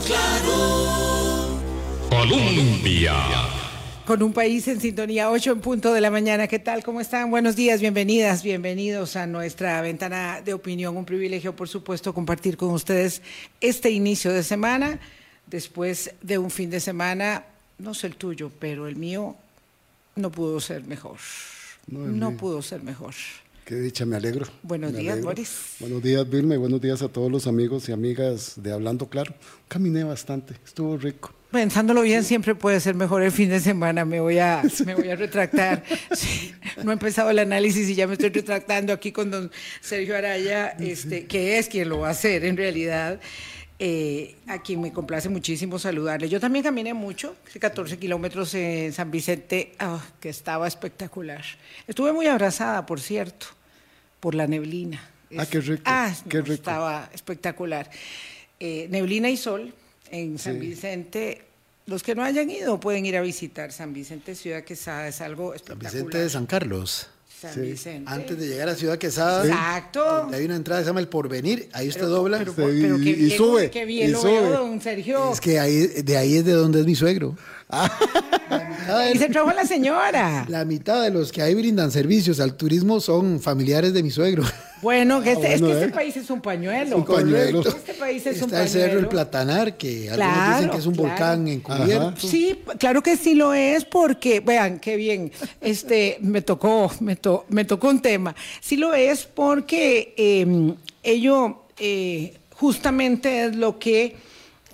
Claro. Colombia. Con un país en sintonía, 8 en punto de la mañana. ¿Qué tal? ¿Cómo están? Buenos días, bienvenidas, bienvenidos a nuestra ventana de opinión. Un privilegio, por supuesto, compartir con ustedes este inicio de semana, después de un fin de semana, no sé el tuyo, pero el mío no pudo ser mejor. No, No pudo ser mejor. Qué dicha, me alegro. Buenos Me días, alegro. Boris. Buenos días, Vilma, y buenos días a todos los amigos y amigas de Hablando Claro. Caminé bastante, estuvo rico. Pensándolo bien, siempre puede ser mejor el fin de semana. Me voy a, me voy a retractar. Sí, no he empezado el análisis y ya me estoy retractando aquí con don Sergio Araya, este, que es quien lo va a hacer en realidad. Eh, a quien me complace muchísimo saludarle. Yo también caminé mucho, hice 14 kilómetros en San Vicente, ah, que estaba espectacular. Estuve muy abrazada, por cierto, por la neblina. Ah, qué rico, Ah, qué rico. estaba espectacular. Eh, neblina y sol en San Sí. Vicente. Los que no hayan ido pueden ir a visitar San Vicente, Ciudad Quesada, es algo San espectacular. Vicente de San Carlos. San Sí. Vicente. Antes de llegar a Ciudad Quesada, Exacto. donde hay una entrada que se llama El Porvenir, ahí usted dobla. Pero, Sí, pero qué y bien, sube, qué bien y lo sube. veo, don Sergio. es que ahí, de ahí es de donde es mi suegro. La Y se trajo a la señora. la mitad de los que ahí brindan servicios al turismo son familiares de mi suegro. Bueno, que este- es bueno, que ¿eh? este país es un pañuelo. Un pañuelo. Este país es un Está el cerro El pañuelo. Platanar, que algunos Claro, dicen que es un claro. volcán encubierto. Sí, claro que sí lo es porque, vean, qué bien, este, me tocó, me, to- me tocó un tema. Sí lo es porque eh, ello eh, justamente es lo que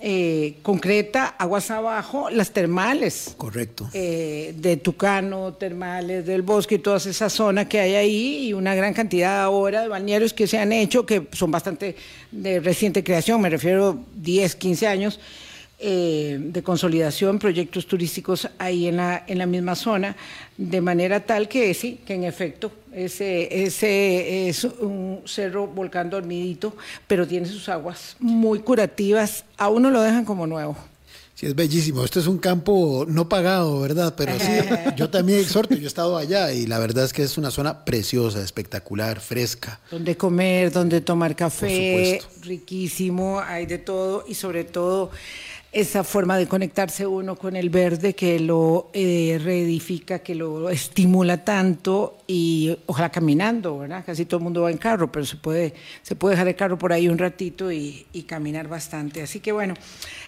eh, concreta aguas abajo las termales. Correcto. eh, de Tucano, Termales, del Bosque y toda esa zona que hay ahí y una gran cantidad ahora de balnearios que se han hecho, que son bastante de reciente creación, me refiero 10, 15 años eh, de consolidación, proyectos turísticos ahí en la, en la misma zona, de manera tal que sí, que en efecto ese, ese es un cerro volcán dormidito, pero tiene sus aguas muy curativas, a uno lo dejan como nuevo. Sí, es bellísimo. Esto es un campo no pagado, ¿verdad? Pero sí, yo también exhorto, yo he estado allá y la verdad es que es una zona preciosa, espectacular, fresca. donde comer, donde tomar café, riquísimo, hay de todo y sobre todo esa forma de conectarse uno con el verde que lo eh, reedifica, que lo estimula tanto y ojalá caminando, ¿verdad? Casi todo el mundo va en carro, pero se puede, se puede dejar el carro por ahí un ratito y, y caminar bastante. Así que bueno,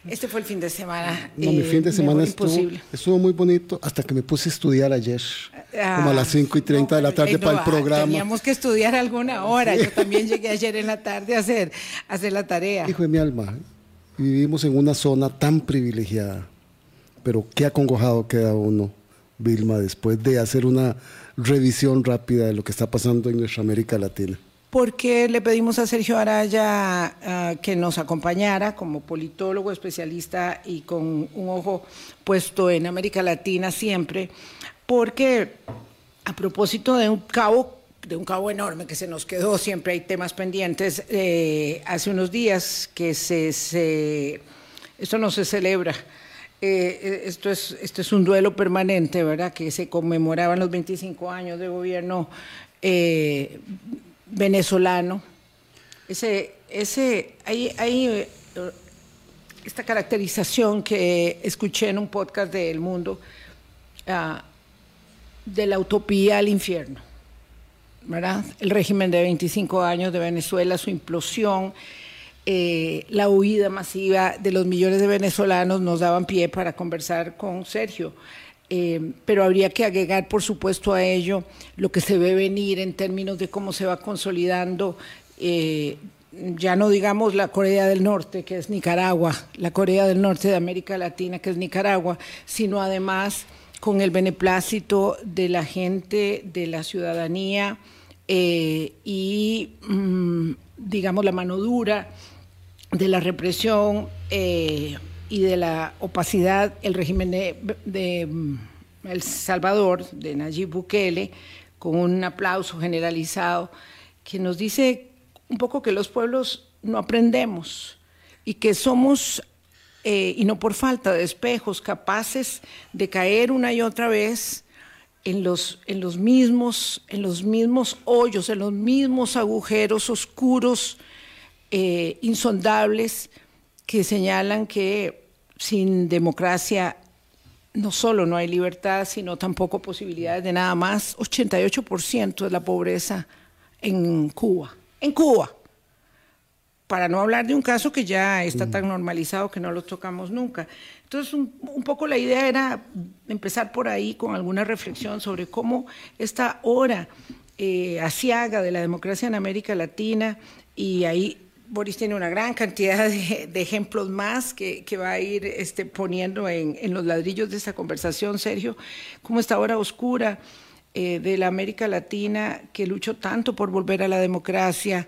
este fue el fin de semana. No, mi eh, fin de semana estuvo, imposible. estuvo muy bonito hasta que me puse a estudiar ayer, Ah, como a las 5 y 30 de la tarde eh, para el programa. Teníamos que estudiar alguna hora. Yo también llegué ayer en la tarde a hacer, a hacer la tarea. Hijo de mi alma, vivimos en una zona tan privilegiada, pero qué acongojado queda uno, Vilma, después de hacer una revisión rápida de lo que está pasando en nuestra América Latina. Porque le pedimos a Sergio Araya ah, que nos acompañara como politólogo especialista y con un ojo puesto en América Latina siempre, porque a propósito de un cabo, de un cabo enorme que se nos quedó, siempre hay temas pendientes, eh, hace unos días que se, se- esto no se celebra. Eh, esto, es, esto es un duelo permanente, ¿verdad? Que se conmemoraban los 25 años de gobierno eh, venezolano. Ese, ese, hay, hay esta caracterización que escuché en un podcast de El Mundo ah, de la utopía al infierno. El régimen de 25 años de Venezuela, su implosión, eh, la huida masiva de los millones de venezolanos nos daban pie para conversar con Sergio. Eh, pero habría que agregar, por supuesto, a ello lo que se ve venir en términos de cómo se va consolidando, eh, ya no digamos la Corea del Norte, que es Nicaragua, la Corea del Norte de América Latina, que es Nicaragua, sino además con el beneplácito de la gente, de la ciudadanía eh, y, mm, digamos, la mano dura de la represión eh, y de la opacidad, el régimen de, mm, El Salvador, de Nayib Bukele, con un aplauso generalizado, que nos dice un poco que los pueblos no aprendemos y que somos, eh, y no por falta de espejos, capaces de caer una y otra vez en los, en los, mismos, en los mismos hoyos, en los mismos agujeros oscuros, eh, insondables, que señalan que sin democracia no solo no hay libertad, sino tampoco posibilidades de nada más. 88% de la pobreza en Cuba. En Cuba. Para no hablar de un caso que ya está tan normalizado que no lo tocamos nunca. Entonces, un, un poco la idea era empezar por ahí con alguna reflexión sobre cómo esta hora eh, asiaga de la democracia en América Latina y ahí Boris tiene una gran cantidad de, de ejemplos más que, que, va a ir este, poniendo en, en, los ladrillos de esta conversación, Sergio, como esta hora oscura eh, de la América Latina que luchó tanto por volver a la democracia,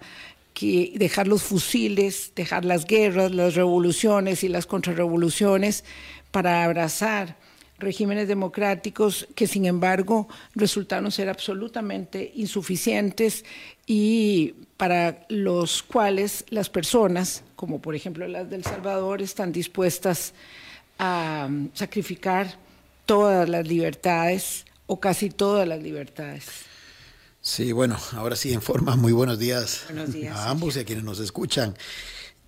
que dejar los fusiles, dejar las guerras, las revoluciones y las contrarrevoluciones para abrazar regímenes democráticos que sin embargo resultaron ser absolutamente insuficientes y para los cuales las personas, como por ejemplo las del Salvador, están dispuestas a sacrificar todas las libertades o casi todas las libertades. Sí, bueno, ahora sí, en forma, muy buenos días, buenos días a ambos y a quienes nos escuchan.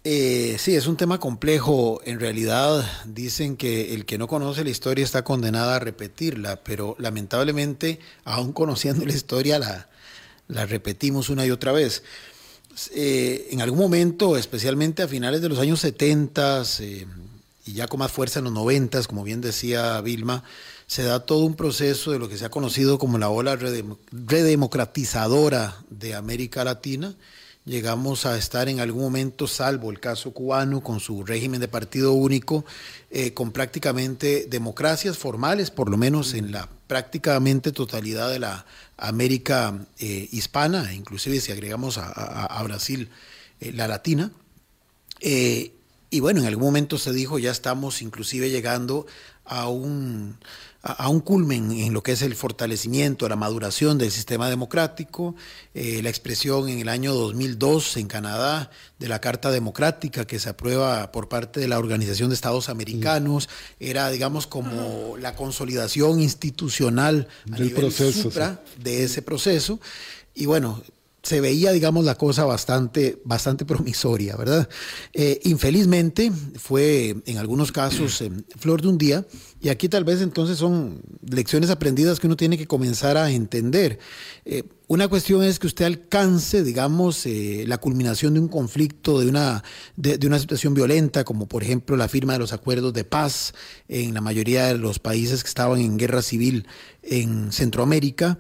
Eh, sí, es un tema complejo. En realidad dicen que el que no conoce la historia está condenado a repetirla, pero lamentablemente, aún conociendo la historia, la, la repetimos una y otra vez. Eh, en algún momento, especialmente a finales de los años 70 eh, y ya con más fuerza en los 90, como bien decía Vilma, se da todo un proceso de lo que se ha conocido como la ola redemocratizadora de América Latina llegamos a estar en algún momento, salvo el caso cubano, con su régimen de partido único, eh, con prácticamente democracias formales, por lo menos en la prácticamente totalidad de la América eh, hispana, inclusive si agregamos a, a, a Brasil eh, la latina. Y bueno, en algún momento se dijo, ya estamos inclusive llegando a un, a un culmen en lo que es el fortalecimiento, la maduración del sistema democrático, eh, la expresión en el año 2002 en Canadá de la Carta Democrática que se aprueba por parte de la Organización de Estados Americanos, era digamos como la consolidación institucional a Del nivel proceso, supra de ese proceso. Y bueno, se veía, digamos, la cosa bastante, bastante promisoria, ¿verdad? Eh, infelizmente fue en algunos casos eh, flor de un día y aquí tal vez entonces son lecciones aprendidas que uno tiene que comenzar a entender. Eh, una cuestión es que usted alcance, digamos, eh, la culminación de un conflicto, de una, de, de una situación violenta, como por ejemplo la firma de los acuerdos de paz en la mayoría de los países que estaban en guerra civil en Centroamérica.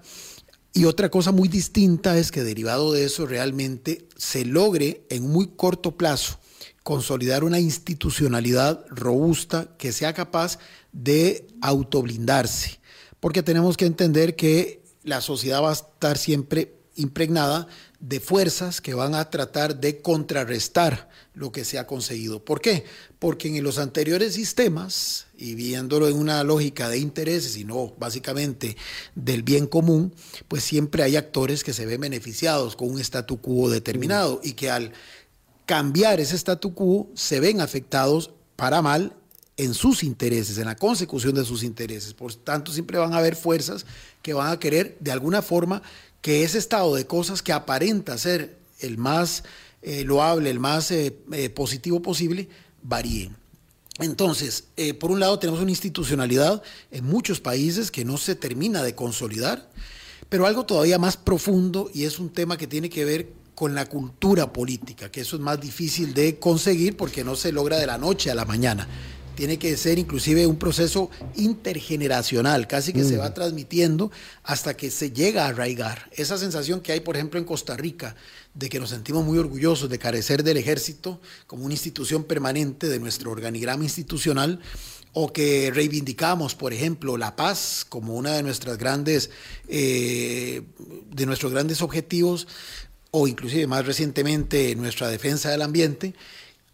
Y otra cosa muy distinta es que derivado de eso realmente se logre en muy corto plazo consolidar una institucionalidad robusta que sea capaz de autoblindarse. Porque tenemos que entender que la sociedad va a estar siempre impregnada de fuerzas que van a tratar de contrarrestar lo que se ha conseguido. ¿Por qué? Porque en los anteriores sistemas, y viéndolo en una lógica de intereses y no básicamente del bien común, pues siempre hay actores que se ven beneficiados con un statu quo determinado y que al cambiar ese statu quo se ven afectados para mal en sus intereses, en la consecución de sus intereses. Por tanto, siempre van a haber fuerzas que van a querer de alguna forma que ese estado de cosas que aparenta ser el más eh, loable, el más eh, eh, positivo posible, varíe. Entonces, por un lado tenemos una institucionalidad en muchos países que no se termina de consolidar, pero algo todavía más profundo y es un tema que tiene que ver con la cultura política, que eso es más difícil de conseguir porque no se logra de la noche a la mañana tiene que ser inclusive un proceso intergeneracional, casi que mm. se va transmitiendo hasta que se llega a arraigar. Esa sensación que hay, por ejemplo, en Costa Rica, de que nos sentimos muy orgullosos de carecer del ejército como una institución permanente de nuestro organigrama institucional, o que reivindicamos, por ejemplo, la paz como una de nuestras grandes, eh, de nuestros grandes objetivos, o inclusive más recientemente nuestra defensa del ambiente,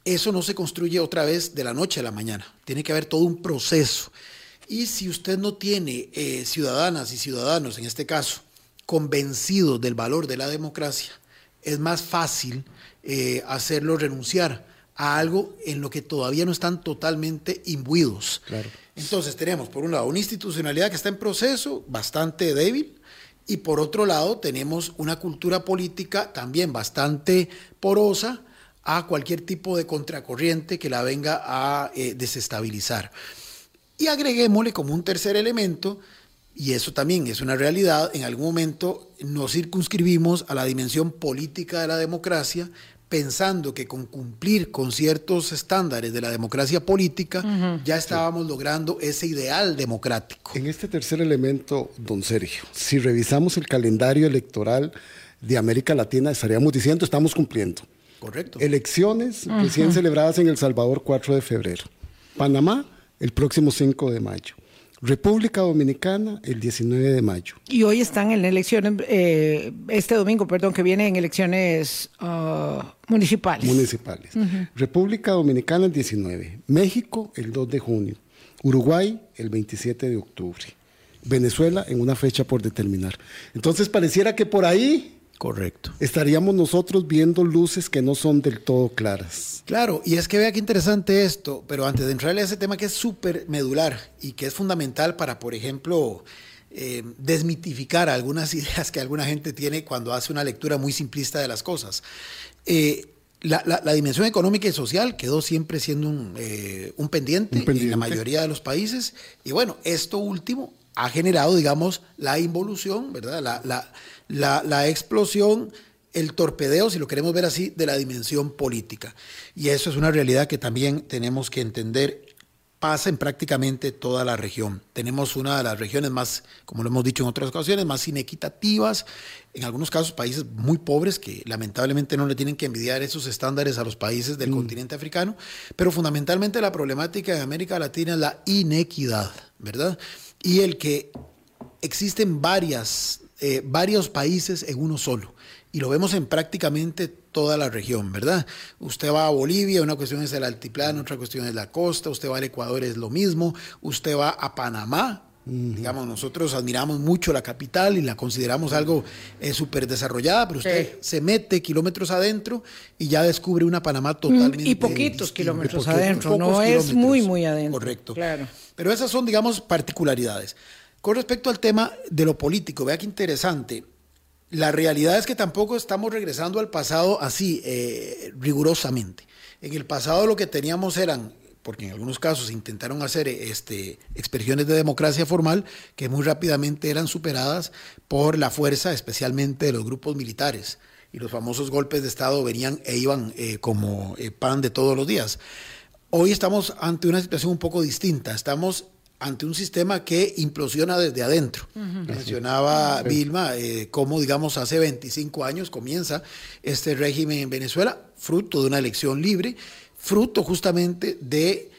eso no se construye otra vez de la noche a la mañana. Tiene que haber todo un proceso. Y si usted no tiene eh, ciudadanas y ciudadanos, en este caso, convencidos del valor de la democracia, es más fácil eh, hacerlo renunciar a algo en lo que todavía no están totalmente imbuidos. Claro. Entonces tenemos, por un lado, una institucionalidad que está en proceso, bastante débil, y por otro lado tenemos una cultura política también bastante porosa, a cualquier tipo de contracorriente que la venga a eh, desestabilizar. Y agreguémosle como un tercer elemento, y eso también es una realidad, en algún momento nos circunscribimos a la dimensión política de la democracia, pensando que con cumplir con ciertos estándares de la democracia política ya estábamos logrando ese ideal democrático. En este tercer elemento, don Sergio, si revisamos el calendario electoral de América Latina, estaríamos diciendo estamos cumpliendo. Correcto. Elecciones recién celebradas en El Salvador 4 de febrero. Panamá el próximo 5 de mayo. República Dominicana el 19 de mayo. Y hoy están en elecciones, eh, este domingo, perdón, que viene en elecciones ah, municipales. Municipales. República Dominicana el 19. México el 2 de junio. Uruguay el 27 de octubre. Venezuela en una fecha por determinar. Entonces pareciera que por ahí Correcto. estaríamos nosotros viendo luces que no son del todo claras. Claro, y es que vea qué interesante esto, pero antes de entrarle a ese tema que es súper medular y que es fundamental para, por ejemplo, eh, desmitificar algunas ideas que alguna gente tiene cuando hace una lectura muy simplista de las cosas. Eh, la, la- la dimensión económica y social quedó siempre siendo un, eh, un pendiente, Un pendiente. en la mayoría de los países. Y bueno, esto último ha generado, digamos, la involución, ¿verdad? La, la, la, la explosión, el torpedeo, si lo queremos ver así, de la dimensión política. Y eso es una realidad que también tenemos que entender pasa en prácticamente toda la región. Tenemos una de las regiones más, como lo hemos dicho en otras ocasiones, más inequitativas, en algunos casos países muy pobres que lamentablemente no le tienen que envidiar esos estándares a los países del continente africano, pero fundamentalmente la problemática de América Latina es la inequidad, ¿verdad? Y el que existen varias, eh, varios países en uno solo. Y lo vemos en prácticamente toda la región, ¿verdad? Usted va a Bolivia, una cuestión es el altiplano, otra cuestión es la costa, usted va al Ecuador, es lo mismo, usted va a Panamá, digamos, nosotros admiramos mucho la capital y la consideramos algo súper desarrollada, pero usted Sí. se mete kilómetros adentro y ya descubre una Panamá totalmente y poquitos distinta. kilómetros Poquitos- adentro, no es muy, muy adentro. Correcto. Claro. Pero esas son, digamos, particularidades. Con respecto al tema de lo político, vea qué interesante. La realidad es que tampoco estamos regresando al pasado así, eh, rigurosamente. En el pasado lo que teníamos eran, porque en algunos casos intentaron hacer este, expresiones de democracia formal que muy rápidamente eran superadas por la fuerza, especialmente de los grupos militares. Y los famosos golpes de Estado venían e iban eh, como eh, pan de todos los días. Hoy estamos ante una situación un poco distinta. Estamos ante un sistema que implosiona desde adentro. Mencionaba Vilma eh, cómo, digamos, hace 25 años comienza este régimen en Venezuela, fruto de una elección libre, fruto justamente de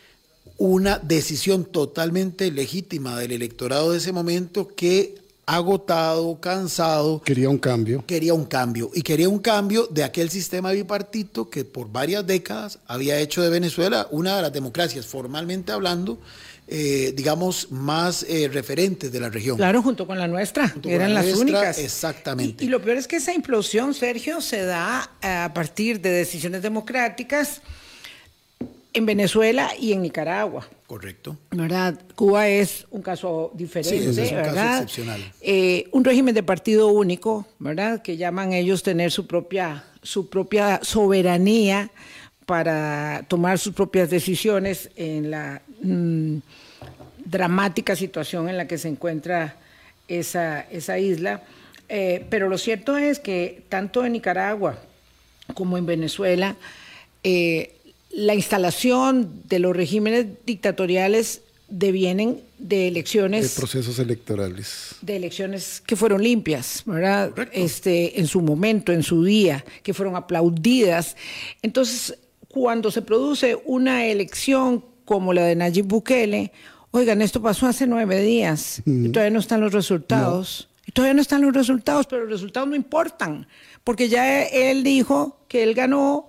una decisión totalmente legítima del electorado de ese momento que agotado, cansado, Quería un cambio. quería un cambio y quería un cambio de aquel sistema bipartito que por varias décadas había hecho de Venezuela una de las democracias, formalmente hablando, eh, digamos, más eh, referentes de la región. Claro, junto con la nuestra, Junto eran la las nuestra, únicas. exactamente. Y, y lo peor es que esa implosión, Sergio, se da a partir de decisiones democráticas en Venezuela y en Nicaragua. Correcto. ¿verdad? Cuba es un caso diferente, Sí, es un caso ¿verdad? excepcional. Eh, un régimen de partido único, ¿verdad? Que llaman ellos tener su propia, su propia soberanía para tomar sus propias decisiones en la mm, dramática situación en la que se encuentra esa, esa isla. Eh, pero lo cierto es que tanto en Nicaragua como en Venezuela, eh, la instalación de los regímenes dictatoriales devienen de de elecciones procesos electorales. de elecciones que fueron limpias, ¿verdad? Este, en su momento, en su día, que fueron aplaudidas. Entonces, cuando se produce una elección como la de Nayib Bukele, oigan, esto pasó hace nueve días y todavía no están los resultados. Y todavía no están los resultados, pero los resultados no importan, porque ya él dijo que él ganó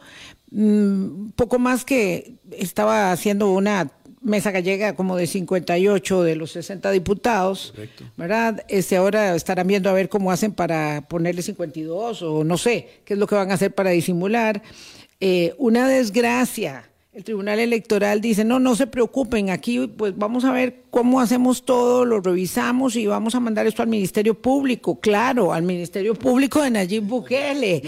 mm, poco más que estaba haciendo una mesa gallega como de 58 de los 60 diputados, ¿verdad? Este, ahora estarán viendo a ver cómo hacen para ponerle 52 o no sé qué es lo que van a hacer para disimular. Eh, una desgracia el Tribunal Electoral dice, no, no se preocupen, aquí pues vamos a ver cómo hacemos todo, lo revisamos y vamos a mandar esto al Ministerio Público, claro, al Ministerio Público de Nayib Bukele.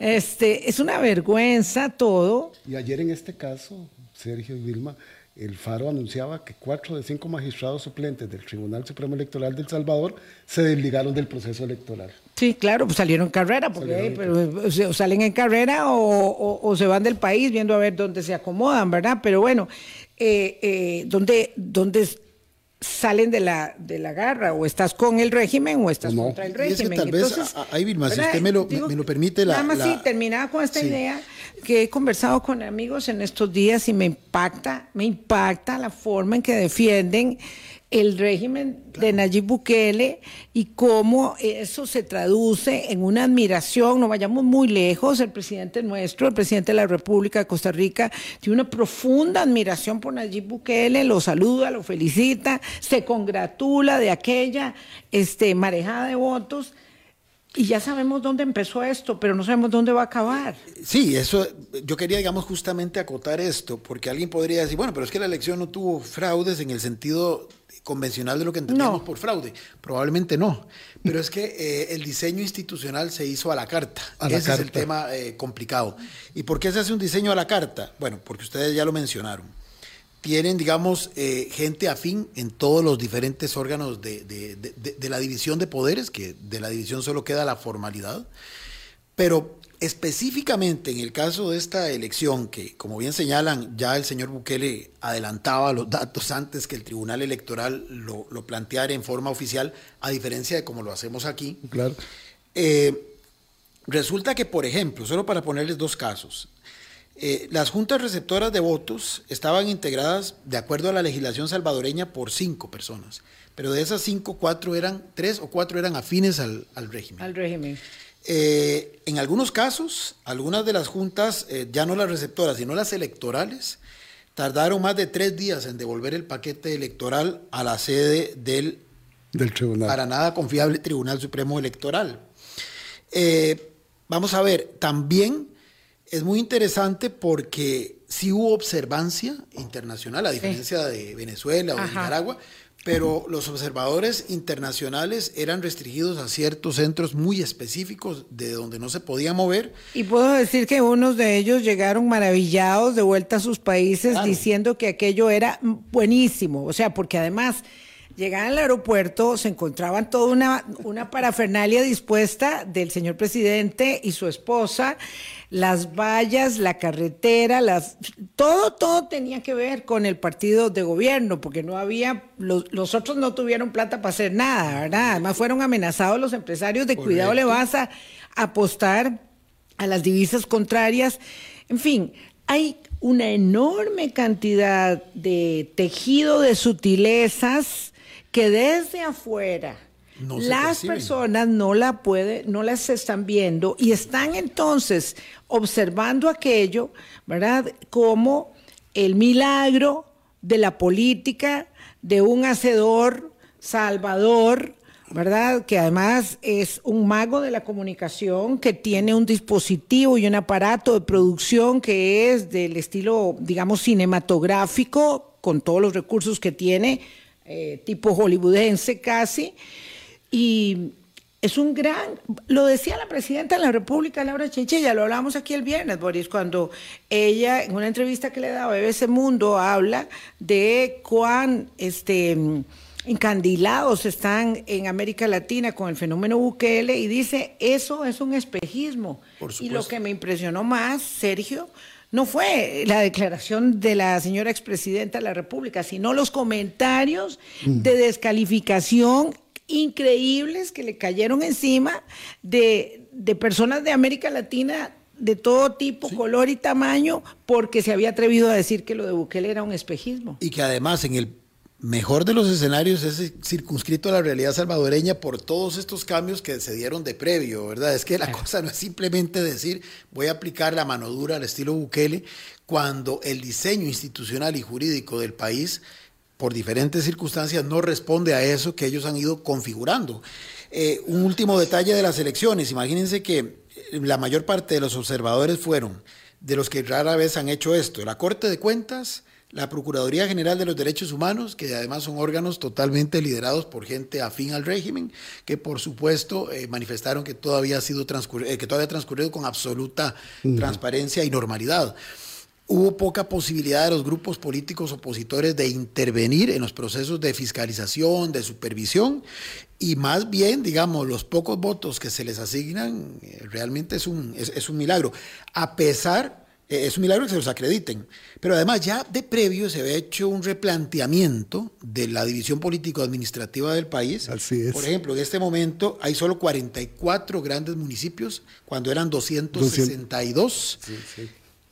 Este, es una vergüenza todo. Y ayer en este caso, Sergio y Vilma, el Faro anunciaba que cuatro de cinco magistrados suplentes del Tribunal Supremo Electoral de El Salvador se desligaron del proceso electoral. Sí, claro, pues salieron en carrera, porque Salieron en pero, o salen en carrera o, o- o se van del país viendo a ver dónde se acomodan, ¿verdad? Pero bueno, eh, eh, ¿dónde, dónde salen de la, de la garra? ¿O estás con el régimen o estás No. contra el Y es que régimen? tal vez, Entonces, ahí, Vilma, si usted me lo- me- me lo permite, la- Nada más la- sí, terminaba con esta Sí. idea que he conversado con amigos en estos días y me impacta, me impacta la forma en que defienden el régimen de Nayib Bukele y cómo eso se traduce en una admiración, no vayamos muy lejos, el presidente nuestro, el presidente de la República de Costa Rica, tiene una profunda admiración por Nayib Bukele, lo saluda, lo felicita, se congratula de aquella este, marejada de votos. Y ya sabemos dónde empezó esto, pero no sabemos dónde va a acabar. Sí, eso, yo quería, digamos, justamente acotar esto, porque alguien podría decir, bueno, pero es que la elección no tuvo fraudes en el sentido convencional de lo que entendemos No. por fraude. Probablemente no, pero es que eh, el diseño institucional se hizo a la carta. A la Ese es el tema eh, complicado. ¿Y por qué se hace un diseño a la carta? Bueno, porque ustedes ya lo mencionaron. Tienen, digamos, eh, gente afín en todos los diferentes órganos de- de- de la división de poderes, que de la división solo queda la formalidad. Pero específicamente en el caso de esta elección, que como bien señalan, ya el señor Bukele adelantaba los datos antes que el Tribunal Electoral lo, lo planteara en forma oficial, a diferencia de como lo hacemos aquí. Claro. Eh, resulta que, por ejemplo, solo para ponerles dos casos, eh, las juntas receptoras de votos estaban integradas de acuerdo a la legislación salvadoreña por cinco personas, pero de esas cinco, cuatro eran, tres o cuatro eran afines al, al régimen. Al régimen. Eh, en algunos casos, algunas de las juntas, eh, ya no las receptoras, sino las electorales, tardaron más de tres días en devolver el paquete electoral a la sede del Del tribunal. para nada confiable Tribunal Supremo Electoral. Eh, vamos a ver, también es muy interesante porque sí hubo observancia internacional, a diferencia de Venezuela o de. Nicaragua, pero los observadores internacionales eran restringidos a ciertos centros muy específicos de donde no se podía mover. Y puedo decir que unos de ellos llegaron maravillados de vuelta a sus países Claro. diciendo que aquello era buenísimo. O sea, porque además llegaban al aeropuerto, se encontraban toda una, una parafernalia dispuesta del señor presidente y su esposa, las vallas, la carretera, las todo, todo tenía que ver con el partido de gobierno, porque no había, los, los otros no tuvieron plata para hacer nada, ¿verdad? Además fueron amenazados los empresarios de cuidado le vas a apostar a las divisas contrarias. En fin, hay una enorme cantidad de tejido de sutilezas que desde afuera No las perciben. personas no la puede, no las están viendo y están entonces observando aquello, ¿verdad? Como el milagro de la política de un hacedor salvador, ¿verdad? Que además es un mago de la comunicación, que tiene un dispositivo y un aparato de producción que es del estilo, digamos, cinematográfico, con todos los recursos que tiene, eh, tipo hollywoodense casi. Y es un gran, lo decía la presidenta de la República, Laura Chinchilla, lo hablamos aquí el viernes, Boris, cuando ella en una entrevista que le da a BBC Mundo habla de cuán este, encandilados están en América Latina con el fenómeno Bukele y dice, eso es un espejismo. Por y lo que me impresionó más, Sergio, no fue la declaración de la señora expresidenta de la República, sino los comentarios de descalificación increíbles que le cayeron encima de, de personas de América Latina de todo tipo, color y tamaño, porque se había atrevido a decir que lo de Bukele era un espejismo. Y que además en el mejor de los escenarios es circunscrito a la realidad salvadoreña por todos estos cambios que se dieron de previo, ¿verdad? Es que la cosa no es simplemente decir voy a aplicar la mano dura al estilo Bukele cuando el diseño institucional y jurídico del país por diferentes circunstancias no responde a eso que ellos han ido configurando. Eh, un último detalle de las elecciones, imagínense que la mayor parte de los observadores fueron de los que rara vez han hecho esto. La Corte de Cuentas, la Procuraduría General de los Derechos Humanos, que además son órganos totalmente liderados por gente afín al régimen, que por supuesto eh, manifestaron que todavía ha sido transcurrido, eh, que todavía ha transcurrido con absoluta transparencia y normalidad. Hubo poca posibilidad de los grupos políticos opositores de intervenir en los procesos de fiscalización, de supervisión, y más bien, digamos, los pocos votos que se les asignan eh, realmente es un, es, es un milagro. A pesar es un milagro que se los acrediten. Pero además ya de previo se había hecho un replanteamiento de la división político-administrativa del país. Así es. Por ejemplo, en este momento hay solo 44 grandes municipios cuando eran 262. Sí, sí.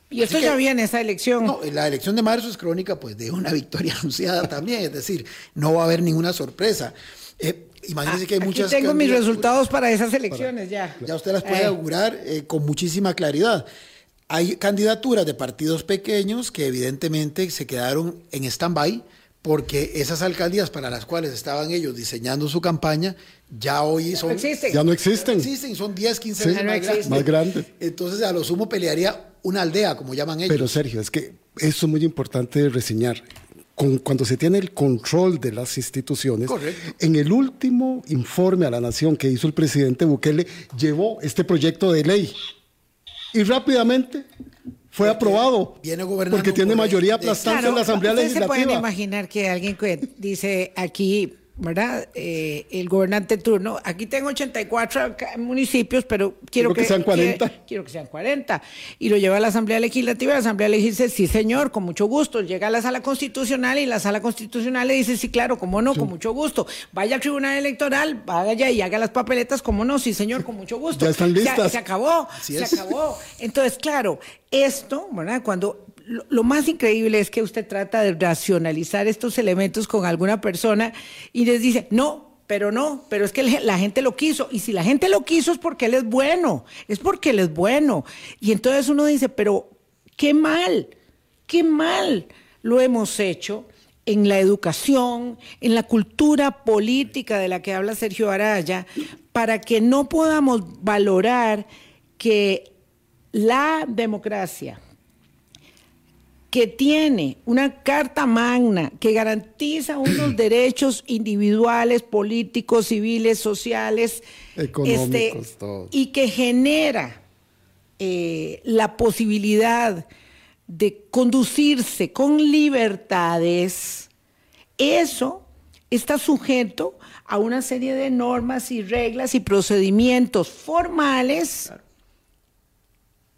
Y esto ya viene esa elección. No, la elección de marzo es crónica pues de una victoria anunciada también, es decir, no va a haber ninguna sorpresa. Eh, imagínense que hay Aquí muchas tengo mis candidaturas- resultados para esas elecciones ya. ya usted las puede Eh, augurar eh, con muchísima claridad. Hay candidaturas de partidos pequeños que evidentemente se quedaron en stand-by porque esas alcaldías para las cuales estaban ellos diseñando su campaña ya hoy son... existen. Ya no existen. existen, son 10, 15 Sí. veces Ya no más grandes. Más grandes. Entonces a lo sumo pelearía una aldea, como llaman ellos. Pero Sergio, es que eso es muy importante reseñar. Con- cuando se tiene el control de las instituciones, Correcto. en el último informe a la nación que hizo el presidente Bukele, llevó este proyecto de ley y rápidamente fue Porque aprobado viene gobernando porque tiene mayoría de- aplastante en la Asamblea ustedes se pueden Legislativa. imaginar que alguien que dice aquí, ¿verdad? Eh, el gobernante turno, aquí tengo 84 ca- municipios, pero quiero, Quiero que sean 40. Quiero, quiero que sean 40. Y lo lleva a la Asamblea Legislativa, la Asamblea Legislativa dice, sí señor, con mucho gusto. Llega a la Sala Constitucional y la Sala Constitucional le dice, sí claro, cómo no, con mucho gusto. Vaya al Tribunal Electoral, vaya y haga las papeletas, cómo no, sí señor, con mucho gusto. Ya están Se- listas. se acabó, Así se es. acabó. Entonces, claro, esto, ¿verdad? Cuando lo, más increíble es que usted trata de racionalizar estos elementos con alguna persona y les dice, no, pero no, pero es que la gente lo quiso. Y si la gente lo quiso es porque él es bueno, es porque él es bueno. Y entonces uno dice, pero qué mal, qué mal lo hemos hecho en la educación, en la cultura política de la que habla Sergio Araya, para que no podamos valorar que la democracia, que tiene una carta magna que garantiza unos derechos individuales, políticos, civiles, sociales, este, Económicos, todos. y que genera eh, la posibilidad de conducirse con libertades, eso está sujeto a una serie de normas y reglas y procedimientos formales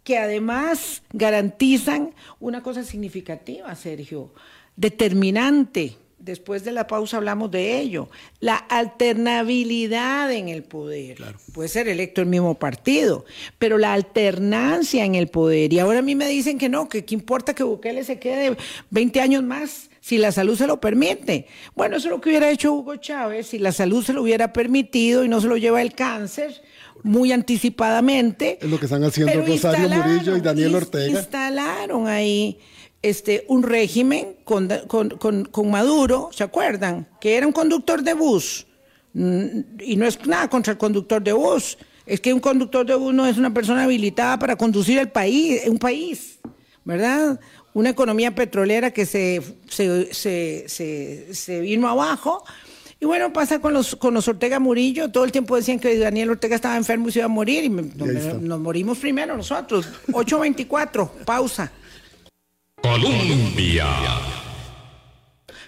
que además garantizan una cosa significativa, Sergio, determinante. Después de la pausa hablamos de ello. La alternabilidad en el poder. Puede ser electo el mismo partido, pero la alternancia en el poder. Y ahora a mí me dicen que no, que qué importa que Bukele se quede 20 años más si la salud se lo permite. Bueno, eso es lo que hubiera hecho Hugo Chávez si la salud se lo hubiera permitido y no se lo lleva el cáncer muy anticipadamente. Es lo que están haciendo Rosario Murillo y Daniel Ortega. Instalaron ahí este, un régimen con, con- con- con Maduro, ¿se acuerdan? Que era un conductor de bus. Mm, Y no es nada contra el conductor de bus. Es que un conductor de bus no es una persona habilitada para conducir el país, un país, ¿verdad? Una economía petrolera que se, se, se- se vino abajo. Y bueno, pasa con los, con los Ortega Murillo. Todo el tiempo decían que Daniel Ortega estaba enfermo y se iba a morir. Y me- está. nos morimos primero nosotros. 8.24, pausa. Colombia.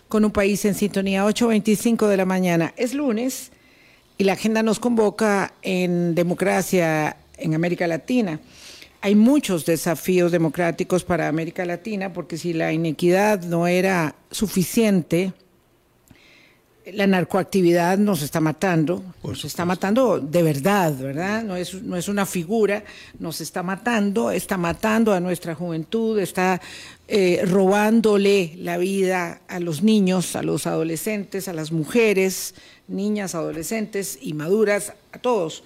Con un país en sintonía, 8.25 de la mañana. Es lunes y la agenda nos convoca en democracia en América Latina. Hay muchos desafíos democráticos para América Latina porque si la inequidad no era suficiente, la narcoactividad nos está matando, nos está matando de verdad, ¿verdad? No es, no es una figura, nos está matando, está matando a nuestra juventud, está eh, robándole la vida a los niños, a los adolescentes, a las mujeres, niñas, adolescentes y maduras, a todos.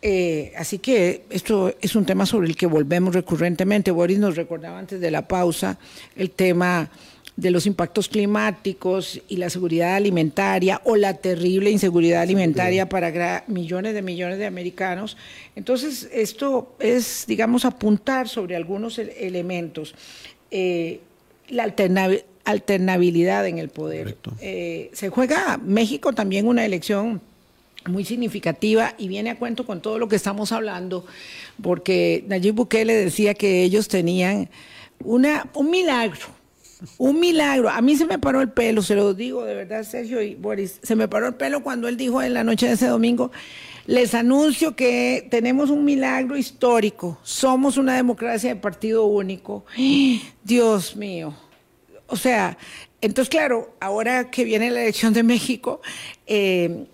Eh, así que esto es un tema sobre el que volvemos recurrentemente. Boris nos recordaba antes de la pausa el tema de los impactos climáticos y la seguridad alimentaria o la terrible inseguridad alimentaria para millones de millones de americanos. Entonces, esto es, digamos, apuntar sobre algunos elementos. Eh, la alternabilidad en el poder. Eh, se juega México también una elección muy significativa y viene a cuento con todo lo que estamos hablando, porque Nayib Bukele decía que ellos tenían una, un milagro, un milagro. A mí se me paró el pelo, se lo digo de verdad, Sergio y Boris, se me paró el pelo cuando él dijo en la noche de ese domingo, les anuncio que tenemos un milagro histórico, somos una democracia de partido único. Dios mío. O sea, entonces claro, ahora que viene la elección de México, eh,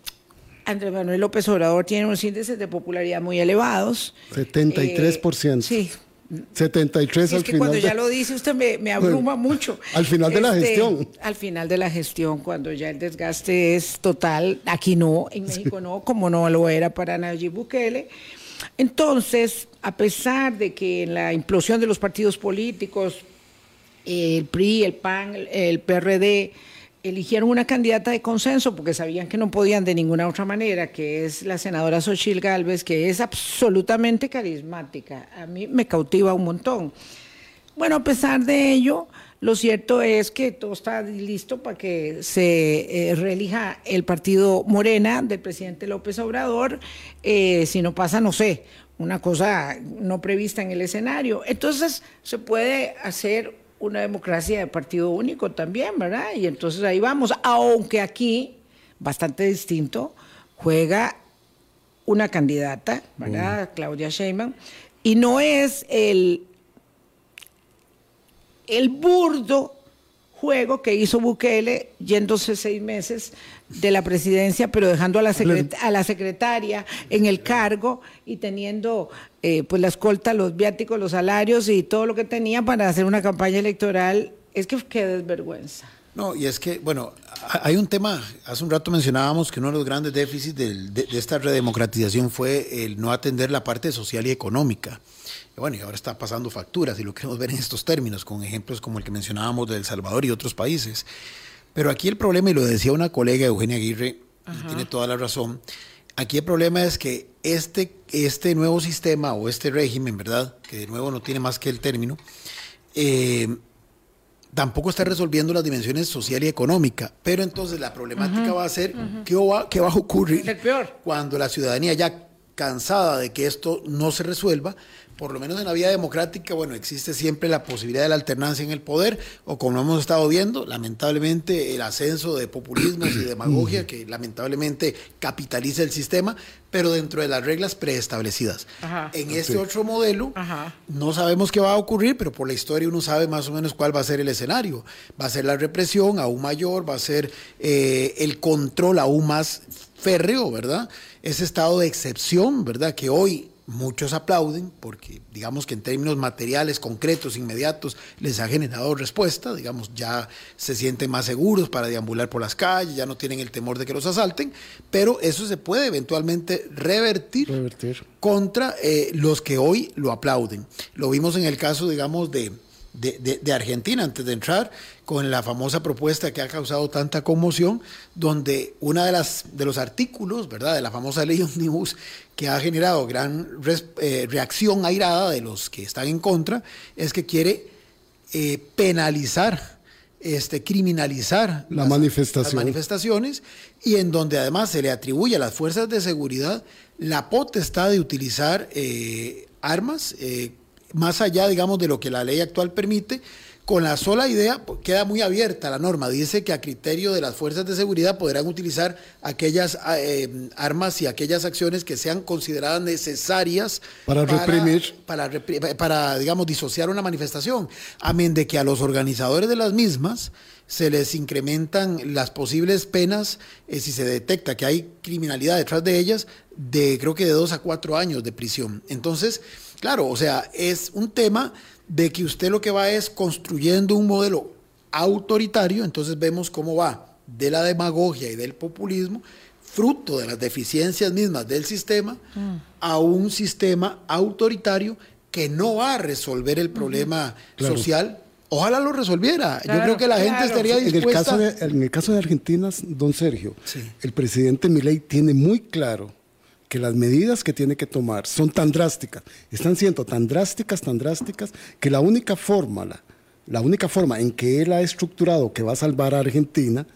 Andrés Manuel López Obrador tiene unos índices de popularidad muy elevados. 73%. Eh, sí. 73 sí, es que cuando ya lo dice usted me, abruma mucho. Al final de la este, gestión. Al final de la gestión, cuando ya el desgaste es total, aquí no, en México no, como no lo era para Nayib Bukele. Entonces, a pesar de que en la implosión de los partidos políticos, el PRI, el PAN, el PRD, eligieron una candidata de consenso porque sabían que no podían de ninguna otra manera, que es la senadora Xochil Gálvez, que es absolutamente carismática. A mí me cautiva un montón. Bueno, a pesar de ello, lo cierto es que todo está listo para que se eh, reelija el partido Morena del presidente López Obrador, eh, si no pasa, no sé, una cosa no prevista en el escenario. Entonces, se puede hacer una democracia de partido único también, ¿verdad? Y entonces ahí vamos, aunque aquí, bastante distinto, juega una candidata, ¿verdad? Claudia Sheinbaum, y no es el, el burdo juego que hizo Bukele yéndose seis meses de la presidencia, pero dejando a la, a la secretaria en el cargo y teniendo eh, pues la escolta, los viáticos, los salarios y todo lo que tenía para hacer una campaña electoral. Es que qué desvergüenza. No, y es que, bueno, hay un tema, hace un rato mencionábamos que uno de los grandes déficits de, de, esta redemocratización fue el no atender la parte social y económica. Y bueno, y ahora está pasando facturas y lo queremos ver en estos términos, con ejemplos como el que mencionábamos de El Salvador y otros países. Pero aquí el problema, y lo decía una colega, Eugenia Aguirre, y tiene toda la razón, aquí el problema es que este, este nuevo sistema o este régimen, ¿verdad? Que de nuevo no tiene más que el término, eh, tampoco está resolviendo las dimensiones social y económica. Pero entonces la problemática va a ser ¿qué, va, qué va a ocurrir cuando la ciudadanía ya cansada de que esto no se resuelva, por lo menos en la vía democrática, bueno, existe siempre la posibilidad de la alternancia en el poder, o como hemos estado viendo, lamentablemente el ascenso de populismos y demagogia que lamentablemente capitaliza el sistema, pero dentro de las reglas preestablecidas. En este otro modelo, no sabemos qué va a ocurrir, pero por la historia uno sabe más o menos cuál va a ser el escenario. Va a ser la represión aún mayor, va a ser eh, el control aún más férreo, ¿verdad? Ese estado de excepción, ¿verdad? Que hoy muchos aplauden porque digamos que en términos materiales, concretos, inmediatos, les ha generado respuesta, digamos, ya se sienten más seguros para deambular por las calles, ya no tienen el temor de que los asalten, pero eso se puede eventualmente revertir, contra eh, los que hoy lo aplauden. Lo vimos en el caso, digamos, de de, Argentina antes de entrar con la famosa propuesta que ha causado tanta conmoción, donde una de las de los artículos, ¿verdad?, de la famosa ley Omnibus que ha generado gran eh, reacción airada de los que están en contra, es que quiere eh, penalizar este, criminalizar las, manifestaciones y en donde además se le atribuye a las fuerzas de seguridad la potestad de utilizar eh, armas más allá, digamos, de lo que la ley actual permite, con la sola idea, queda muy abierta la norma. Dice que a criterio de las fuerzas de seguridad podrán utilizar aquellas eh, armas y aquellas acciones que sean consideradas necesarias para, reprimir. Para, para, digamos, disociar una manifestación. Amén de que a los organizadores de las mismas se les incrementan las posibles penas eh, si se detecta que hay criminalidad detrás de ellas, de creo que de dos a cuatro años de prisión. Entonces, Claro, o sea, es un tema de que usted lo que va es construyendo un modelo autoritario, entonces vemos cómo va de la demagogia y del populismo, fruto de las deficiencias mismas del sistema, mm. a un sistema autoritario que no va a resolver el problema social ojalá lo resolviera. Claro, Yo creo que la gente estaría En el, dispuesta. caso de, en el caso de Argentina, don Sergio, Sí. el presidente Milei tiene muy claro que las medidas que tiene que tomar son tan drásticas, están siendo tan drásticas, tan drásticas, que la única forma, la, la única forma en que él ha estructurado que va a salvar a Argentina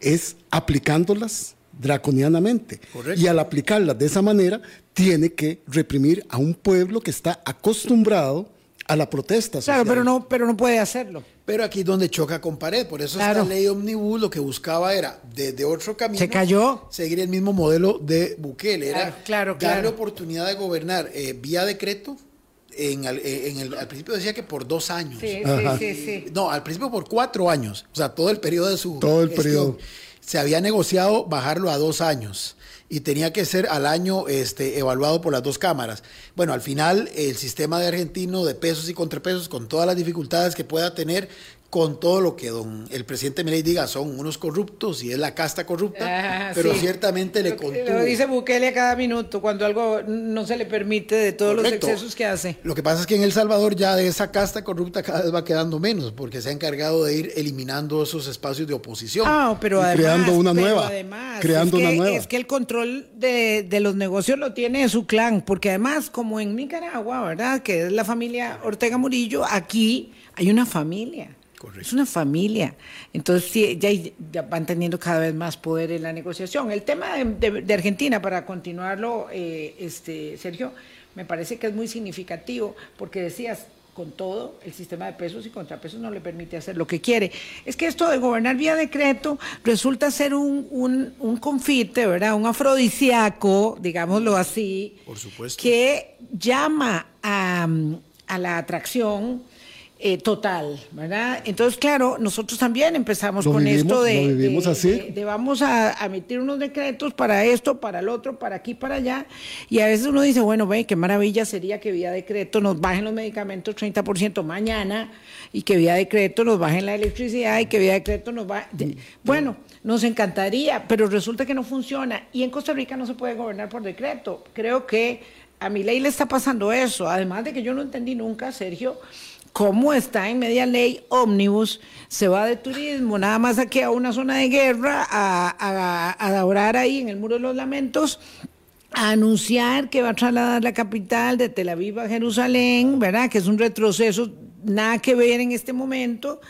es aplicándolas draconianamente. Correcto. Y al aplicarlas de esa manera, tiene que reprimir a un pueblo que está acostumbrado a la protesta. Claro, social. pero no, pero no puede hacerlo. Pero aquí es donde choca con pared. Por eso Claro. esta ley omnibus lo que buscaba era, desde otro camino, Se cayó. seguir el mismo modelo de Bukele. Era Claro, claro, darle claro. oportunidad de gobernar eh, vía decreto. En, al- eh, en el, al principio decía que por dos años. Sí, Ajá. sí, sí, sí. No, al principio por cuatro años. O sea, todo el periodo de su. Todo el gestión. periodo. Se había negociado bajarlo a dos años y tenía que ser al año este, evaluado por las dos cámaras. Bueno, al final, el sistema de argentino de pesos y contrapesos, con todas las dificultades que pueda tener, con todo lo que don el presidente Milei diga, son unos corruptos y es la casta corrupta, Ah, pero sí. ciertamente le contuvo. Lo dice Bukele a cada minuto cuando algo no se le permite de todos Correcto. los excesos que hace. Lo que pasa es que en El Salvador ya de esa casta corrupta cada vez va quedando menos, porque se ha encargado de ir eliminando esos espacios de oposición. Ah, pero Y además, creando una pero nueva, además, creando es que, una nueva. Es que el control de, de los negocios lo tiene su clan, porque además, como en Nicaragua, ¿verdad? Que es la familia Ortega Murillo, aquí hay una familia. Correcto. Es una familia. Entonces, sí, ya, ya van teniendo cada vez más poder en la negociación. El tema de, de- de Argentina, para continuarlo, eh, este, Sergio, me parece que es muy significativo, porque decías, con todo, el sistema de pesos y contrapesos no le permite hacer lo que quiere. Es que esto de gobernar vía decreto resulta ser un, un, un confite, ¿verdad? Un afrodisíaco, digámoslo así. Por supuesto. Que llama a, a la atracción eh, total, ¿verdad? Entonces, claro, nosotros también empezamos Lo con vivimos- esto de, de- así. de- de vamos a, a emitir unos decretos para esto, para el otro, para aquí, para allá. Y a veces uno dice, bueno, ve, qué maravilla sería que vía decreto nos bajen los medicamentos 30% mañana y que vía decreto nos bajen la electricidad y que vía decreto nos va... de- bueno, nos encantaría, pero resulta que no funciona. Y en Costa Rica no se puede gobernar por decreto. Creo que a mi ley le está pasando eso. Además de que yo no entendí nunca, Sergio, cómo está en media ley ómnibus, se va de turismo, nada más aquí a una zona de guerra, a, a, a adorar ahí en el Muro de los Lamentos, a anunciar que va a trasladar la capital de Tel Aviv a Jerusalén, ¿verdad? Que es un retroceso, nada que ver en este momento.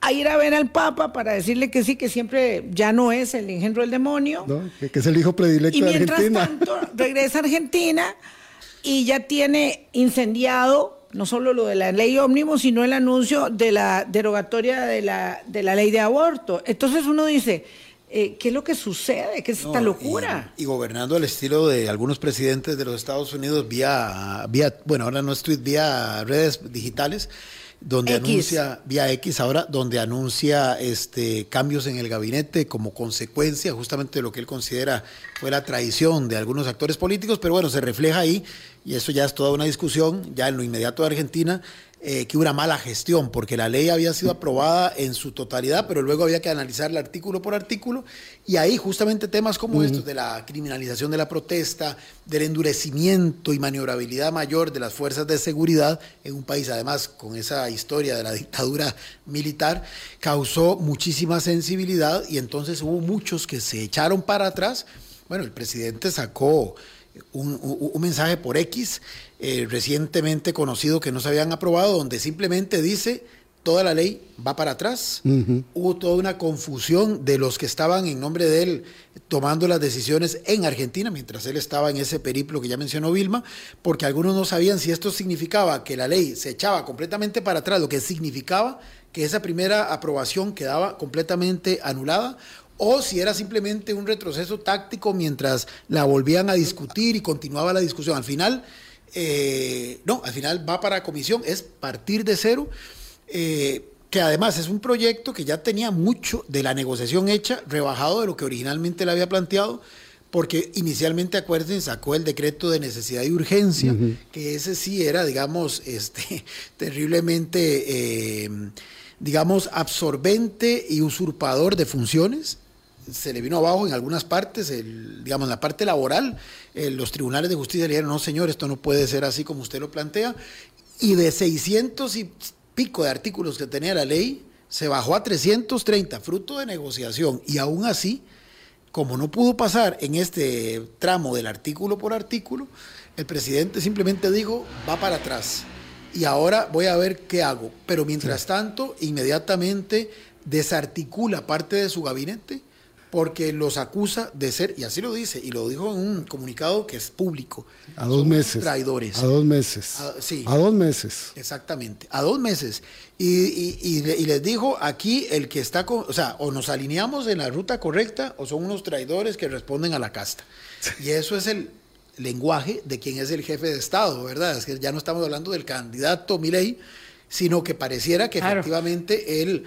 A ir a ver al Papa para decirle que sí, que siempre ya no es el engendro del demonio. ¿no? Que, es el hijo predilecto Y de mientras Argentina. tanto, regresa a Argentina y ya tiene incendiado no solo lo de la ley ómnibus, sino el anuncio de la derogatoria de la, de la ley de aborto. Entonces uno dice, eh, ¿qué es lo que sucede? ¿Qué es esta locura? Y, y gobernando al estilo de algunos presidentes de los Estados Unidos vía, vía bueno, ahora no es tweet, vía redes digitales, donde X. anuncia, vía X ahora, donde anuncia este, cambios en el gabinete como consecuencia justamente de lo que él considera fue la traición de algunos actores políticos, pero bueno, se refleja ahí, y eso ya es toda una discusión, ya en lo inmediato de Argentina, eh, que una mala gestión, porque la ley había sido aprobada en su totalidad, pero luego había que analizarla artículo por artículo, y ahí justamente temas como estos de la criminalización de la protesta, del endurecimiento y maniobrabilidad mayor de las fuerzas de seguridad en un país, además, con esa historia de la dictadura militar, causó muchísima sensibilidad y entonces hubo muchos que se echaron para atrás. Bueno, el presidente sacó un, un- un mensaje por X eh, recientemente conocido que no se habían aprobado, donde simplemente dice toda la ley va para atrás. Hubo toda una confusión de los que estaban en nombre de él tomando las decisiones en Argentina, mientras él estaba en ese periplo que ya mencionó Vilma, porque algunos no sabían si esto significaba que la ley se echaba completamente para atrás, lo que significaba que esa primera aprobación quedaba completamente anulada o si era simplemente un retroceso táctico mientras la volvían a discutir y continuaba la discusión. Al final, eh, no, al final va para comisión, es partir de cero, eh, que además es un proyecto que ya tenía mucho de la negociación hecha, rebajado de lo que originalmente le había planteado, porque inicialmente, acuérdense, sacó el decreto de necesidad y urgencia, que ese sí era, digamos, este, terriblemente, eh, digamos, absorbente y usurpador de funciones se le vino abajo en algunas partes, el, digamos, en la parte laboral, eh, los tribunales de justicia le dijeron, no señor, esto no puede ser así como usted lo plantea, y de 600 y pico de artículos que tenía la ley, se bajó a 330, fruto de negociación. Y aún así, como no pudo pasar en este tramo del artículo por artículo, el presidente simplemente dijo, va para atrás. Y ahora voy a ver qué hago. Pero mientras tanto, inmediatamente desarticula parte de su gabinete porque los acusa de ser, y así lo dice, y lo dijo en un comunicado que es público. A dos son meses. Traidores. A dos meses. A- sí. A dos meses. Exactamente, a dos meses. Y, y- y le- y les dijo, aquí el que está, con, o sea, o nos alineamos en la ruta correcta o son unos traidores que responden a la casta. Y eso es el lenguaje de quien es el jefe de Estado, ¿verdad? Es que ya no estamos hablando del candidato Milei, sino que pareciera que Claro. efectivamente él,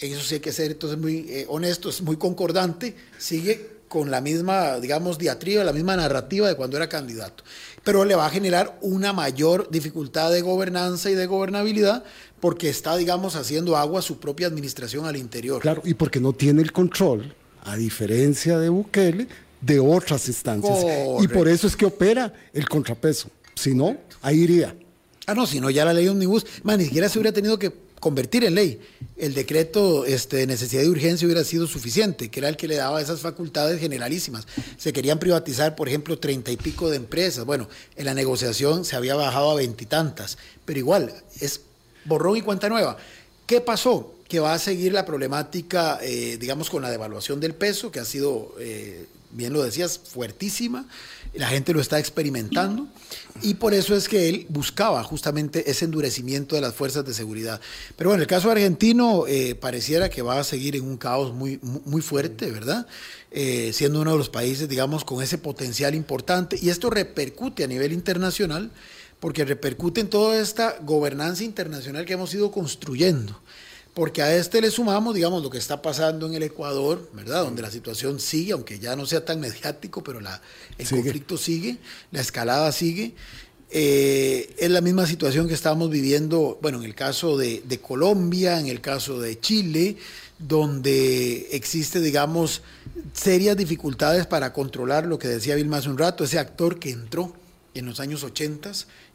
eso sí hay que ser entonces muy eh, honesto, es muy concordante, sigue con la misma, digamos, diatriba, la misma narrativa de cuando era candidato. Pero le va a generar una mayor dificultad de gobernanza y de gobernabilidad porque está, digamos, haciendo agua su propia administración al interior. Claro, y porque no tiene el control, a diferencia de Bukele, de otras instancias. Y por eso es que opera el contrapeso. Si no, ahí iría. Ah, no, si no, ya la ley omnibus, man, ni siquiera se hubiera tenido que convertir en ley. El decreto este, de necesidad de urgencia hubiera sido suficiente, que era el que le daba esas facultades generalísimas. Se querían privatizar, por ejemplo, treinta y pico de empresas. Bueno, en la negociación se había bajado a veintitantas, pero igual, es borrón y cuenta nueva. ¿Qué pasó? Que va a seguir la problemática, eh, digamos, con la devaluación del peso, que ha sido, eh, bien lo decías, fuertísima. La gente lo está experimentando y por eso es que él buscaba justamente ese endurecimiento de las fuerzas de seguridad. Pero bueno, el caso argentino eh, pareciera que va a seguir en un caos muy, muy fuerte, ¿verdad? Eh, siendo uno de los países, digamos, con ese potencial importante y esto repercute a nivel internacional porque repercute en toda esta gobernanza internacional que hemos ido construyendo. Porque a este le sumamos, digamos, lo que está pasando en el Ecuador, ¿verdad? Donde la situación sigue, aunque ya no sea tan mediático, pero la, el Sigue. conflicto sigue, la escalada sigue. Eh, es la misma situación que estamos viviendo, bueno, en el caso de, de Colombia, en el caso de Chile, donde existe, digamos, serias dificultades para controlar lo que decía Vilma hace un rato, ese actor que entró en los años 80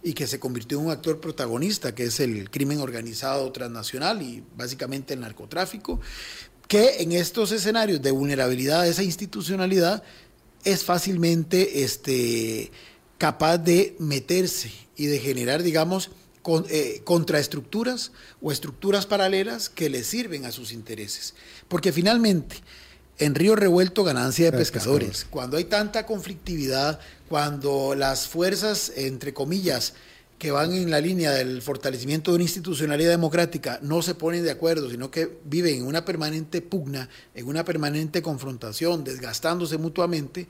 y que se convirtió en un actor protagonista, que es el crimen organizado transnacional y básicamente el narcotráfico, que en estos escenarios de vulnerabilidad de esa institucionalidad es fácilmente este, capaz de meterse y de generar, digamos, con, eh, contraestructuras o estructuras paralelas que le sirven a sus intereses. Porque finalmente, en Río Revuelto, ganancia de pescadores. Cuando hay tanta conflictividad, cuando las fuerzas, entre comillas, que van en la línea del fortalecimiento de una institucionalidad democrática no se ponen de acuerdo, sino que viven en una permanente pugna, en una permanente confrontación, desgastándose mutuamente,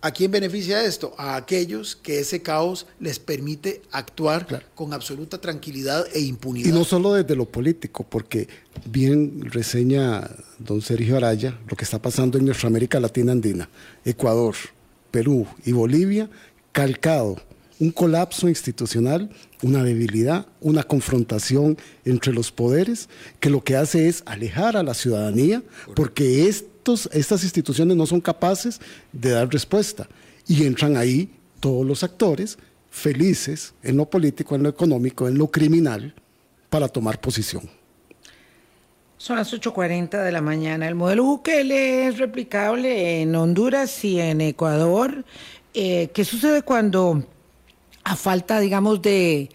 ¿a quién beneficia esto? A aquellos que ese caos les permite actuar Claro. con absoluta tranquilidad e impunidad. Y no solo desde lo político, porque bien reseña don Sergio Araya lo que está pasando en nuestra América Latina Andina, Ecuador, Perú y Bolivia, calcado un colapso institucional, una debilidad, una confrontación entre los poderes, que lo que hace es alejar a la ciudadanía, porque estos, estas instituciones no son capaces de dar respuesta. Y entran ahí todos los actores felices en lo político, en lo económico, en lo criminal, para tomar posición. Son las 8.40 de la mañana. El modelo Bukele es replicable en Honduras y en Ecuador. Eh, ¿Qué sucede cuando, a falta, digamos, de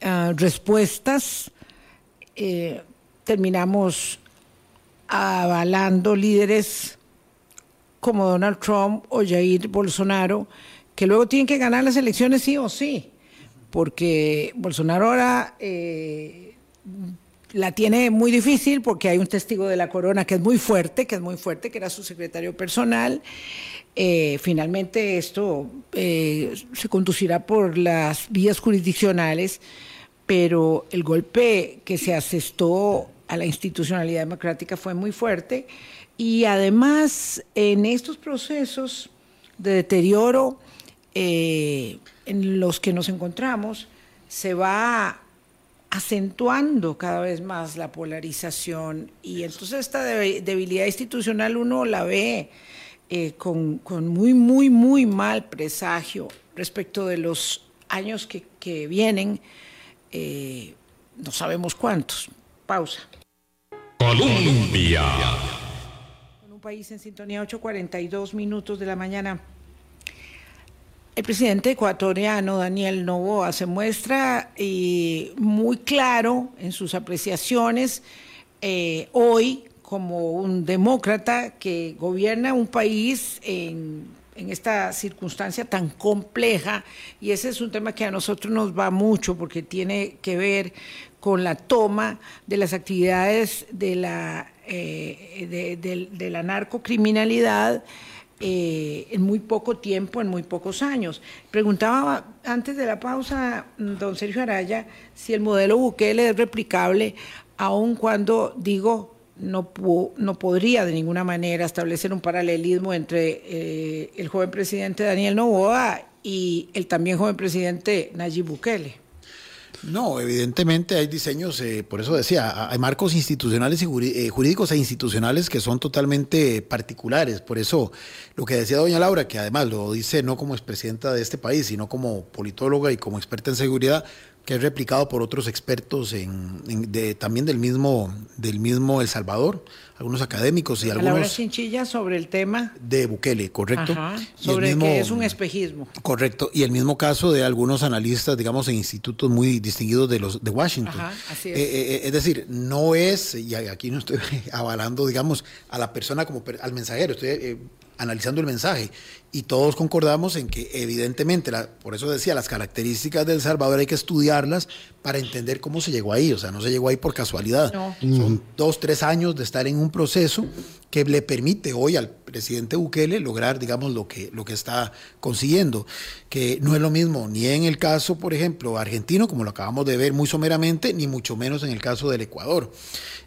ah, respuestas, eh, terminamos avalando líderes como Donald Trump o Jair Bolsonaro, que luego tienen que ganar las elecciones sí o sí? Porque Bolsonaro ahora... eh, la tiene muy difícil porque hay un testigo de la corona que es muy fuerte, que es muy fuerte, que era su secretario personal. Eh, finalmente esto eh, se conducirá por las vías jurisdiccionales, pero el golpe que se asestó a la institucionalidad democrática fue muy fuerte y además en estos procesos de deterioro eh, en los que nos encontramos se va acentuando cada vez más la polarización y entonces esta deb- debilidad institucional uno la ve eh, con, con muy, muy, muy mal presagio respecto de los años que, que vienen, eh, no sabemos cuántos. Pausa. Colombia. Un país en sintonía, 8.42 minutos de la mañana. El presidente ecuatoriano Daniel Novoa se muestra eh, muy claro en sus apreciaciones eh, hoy como un demócrata que gobierna un país en, esta circunstancia tan compleja. Y ese es un tema que a nosotros nos va mucho porque tiene que ver con la toma de las actividades de la, eh, de la narcocriminalidad eh, en muy poco tiempo, en muy pocos años. Preguntaba antes de la pausa, don Sergio Araya, si el modelo Bukele es replicable, aun cuando digo no, no podría de ninguna manera establecer un paralelismo entre eh, el joven presidente Daniel Novoa y el también joven presidente Nayib Bukele. No, evidentemente hay diseños, eh, por eso decía, hay marcos institucionales y jurídicos e institucionales que son totalmente particulares. Por eso lo que decía doña Laura, que además lo dice no como expresidenta de este país, sino como politóloga y como experta en seguridad, que es replicado por otros expertos en, en de, también del mismo, del mismo El Salvador, algunos académicos y algunos... Laura Chinchilla sobre el tema... De Bukele, correcto. Ajá, sobre mismo, que es un espejismo. Correcto. Y el mismo caso de algunos analistas, digamos, en institutos muy distinguidos de los de Washington. Ajá, así es. Eh, eh, es decir, no es, y aquí no estoy avalando, digamos, a la persona como al mensajero, estoy... Eh, analizando el mensaje y todos concordamos en que evidentemente, la, por eso decía, las características de Salvador hay que estudiarlas para entender cómo se llegó ahí, o sea, no se llegó ahí por casualidad. No. Son dos, tres años de estar en un proceso que le permite hoy al presidente Bukele lograr, digamos, lo que, lo que está consiguiendo, que no es lo mismo ni en el caso, por ejemplo, argentino, como lo acabamos de ver muy someramente, ni mucho menos en el caso del Ecuador,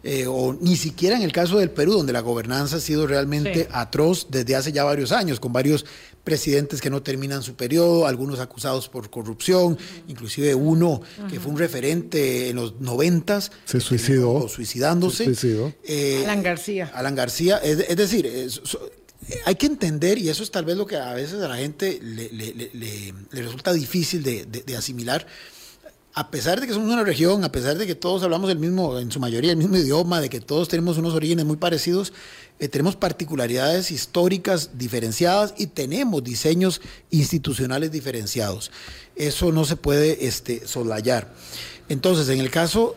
eh, o ni siquiera en el caso del Perú, donde la gobernanza ha sido realmente sí. atroz desde hace ya varios años, con varios presidentes que no terminan su periodo, algunos acusados por corrupción, inclusive uno que fue un referente en los noventas. Se suicidó. Suicidándose. Se suicidó. Eh, Alan García. Alan García. Es, es decir, es, hay que entender, y eso es tal vez lo que a veces a la gente le, le, le, le resulta difícil de, de, de asimilar, a pesar de que somos una región, a pesar de que todos hablamos el mismo, en su mayoría el mismo idioma, de que todos tenemos unos orígenes muy parecidos, eh, tenemos particularidades históricas diferenciadas y tenemos diseños institucionales diferenciados. Eso no se puede este. Entonces, en el caso,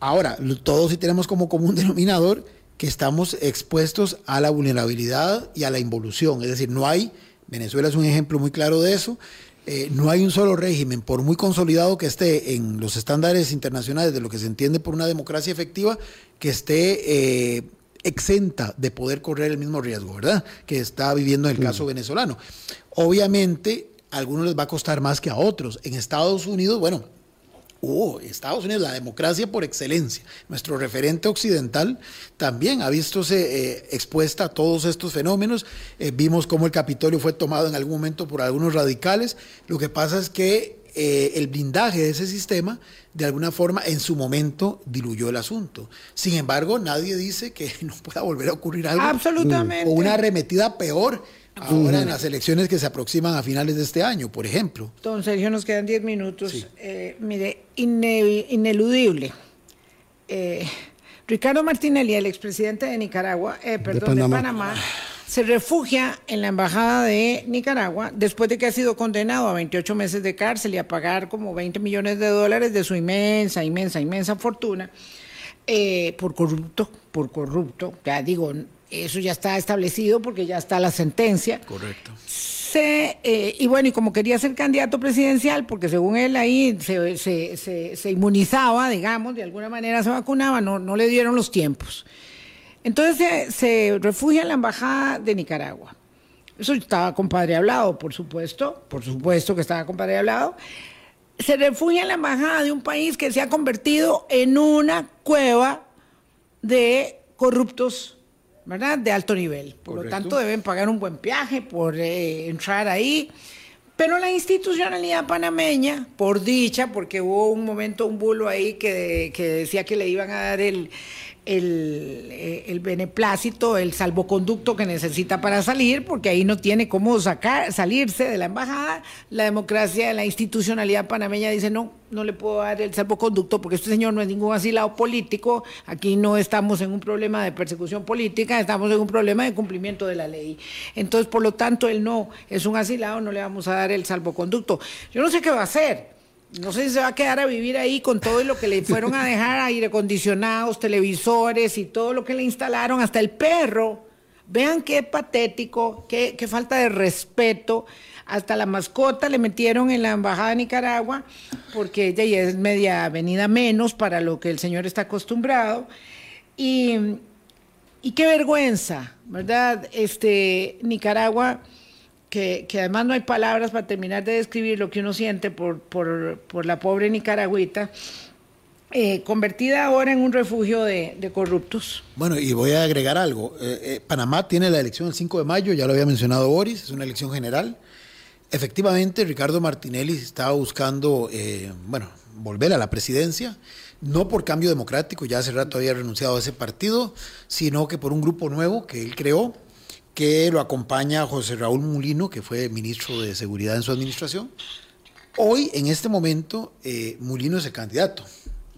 ahora, todos sí tenemos como común denominador que estamos expuestos a la vulnerabilidad y a la involución. Es decir, no hay, Venezuela es un ejemplo muy claro de eso, eh, no hay un solo régimen, por muy consolidado que esté en los estándares internacionales de lo que se entiende por una democracia efectiva, que esté eh, exenta de poder correr el mismo riesgo, ¿verdad? Que está viviendo en el caso venezolano. Obviamente, a algunos les va a costar más que a otros. En Estados Unidos, bueno, Oh, Estados Unidos, la democracia por excelencia. Nuestro referente occidental también ha visto eh, expuesta a todos estos fenómenos. Eh, vimos cómo el Capitolio fue tomado en algún momento por algunos radicales. Lo que pasa es que eh, el blindaje de ese sistema, de alguna forma, en su momento diluyó el asunto. Sin embargo, nadie dice que no pueda volver a ocurrir algo. Absolutamente. O una arremetida peor ahora en las elecciones que se aproximan a finales de este año, por ejemplo. Don Sergio, nos quedan 10 minutos. Sí. Eh, mire, ine ineludible. Eh, Ricardo Martinelli, el expresidente de Nicaragua, eh, perdón, de Panamá. de Panamá, se refugia en la embajada de Nicaragua después de que ha sido condenado a 28 meses de cárcel y a pagar como 20 millones de dólares de su inmensa, inmensa, inmensa fortuna eh, por corrupto, por corrupto. Ya digo, eso ya está establecido porque ya está la sentencia. Correcto. Se, eh, y bueno, y como quería ser candidato presidencial, porque según él ahí se, se, se, se, inmunizaba, digamos, de alguna manera se vacunaba, no, no le dieron los tiempos. Entonces se, refugia en la embajada de Nicaragua. Eso estaba compadre hablado, por supuesto, por supuesto que estaba compadre hablado. Se refugia en la embajada de un país que se ha convertido en una cueva de corruptos ¿verdad? De alto nivel. Por Correcto. lo tanto, deben pagar un buen viaje por eh, entrar ahí. Pero la institucionalidad panameña, por dicha, porque hubo un momento, un bulo ahí que, que decía que le iban a dar el, el, eh, el, beneplácito, el salvoconducto que necesita para salir, porque ahí no tiene cómo sacar, salirse de la embajada. La democracia, la institucionalidad panameña dice, no, no le puedo dar el salvoconducto porque este señor no es ningún asilado político, aquí no estamos en un problema de persecución política, estamos en un problema de cumplimiento de la ley. Entonces, por lo tanto, él no es un asilado, no le vamos a dar el salvoconducto. Yo no sé qué va a hacer no sé si se va a quedar a vivir ahí con todo lo que le fueron a dejar, aire acondicionados, televisores y todo lo que le instalaron, hasta el perro. Vean qué patético, qué, qué falta de respeto. Hasta la mascota le metieron en la embajada de Nicaragua, porque ella ya es media venida menos para lo que el señor está acostumbrado. Y, y qué vergüenza, ¿verdad? Este, Nicaragua que, además no hay palabras para terminar de describir lo que uno siente por, por, la pobre nicaragüita, eh, convertida ahora en un refugio de, corruptos. Bueno, y voy a agregar algo. Eh, eh, Panamá tiene la elección el 5 de mayo, ya lo había mencionado Boris, es una elección general. Efectivamente, Ricardo Martinelli estaba buscando, bueno, volver a la presidencia, no por cambio democrático, ya hace rato había renunciado a ese partido, sino que por un grupo nuevo que él creó, que lo acompaña José Raúl Mulino, que fue ministro de Seguridad en su administración. Hoy, en este momento, eh, Mulino es el candidato.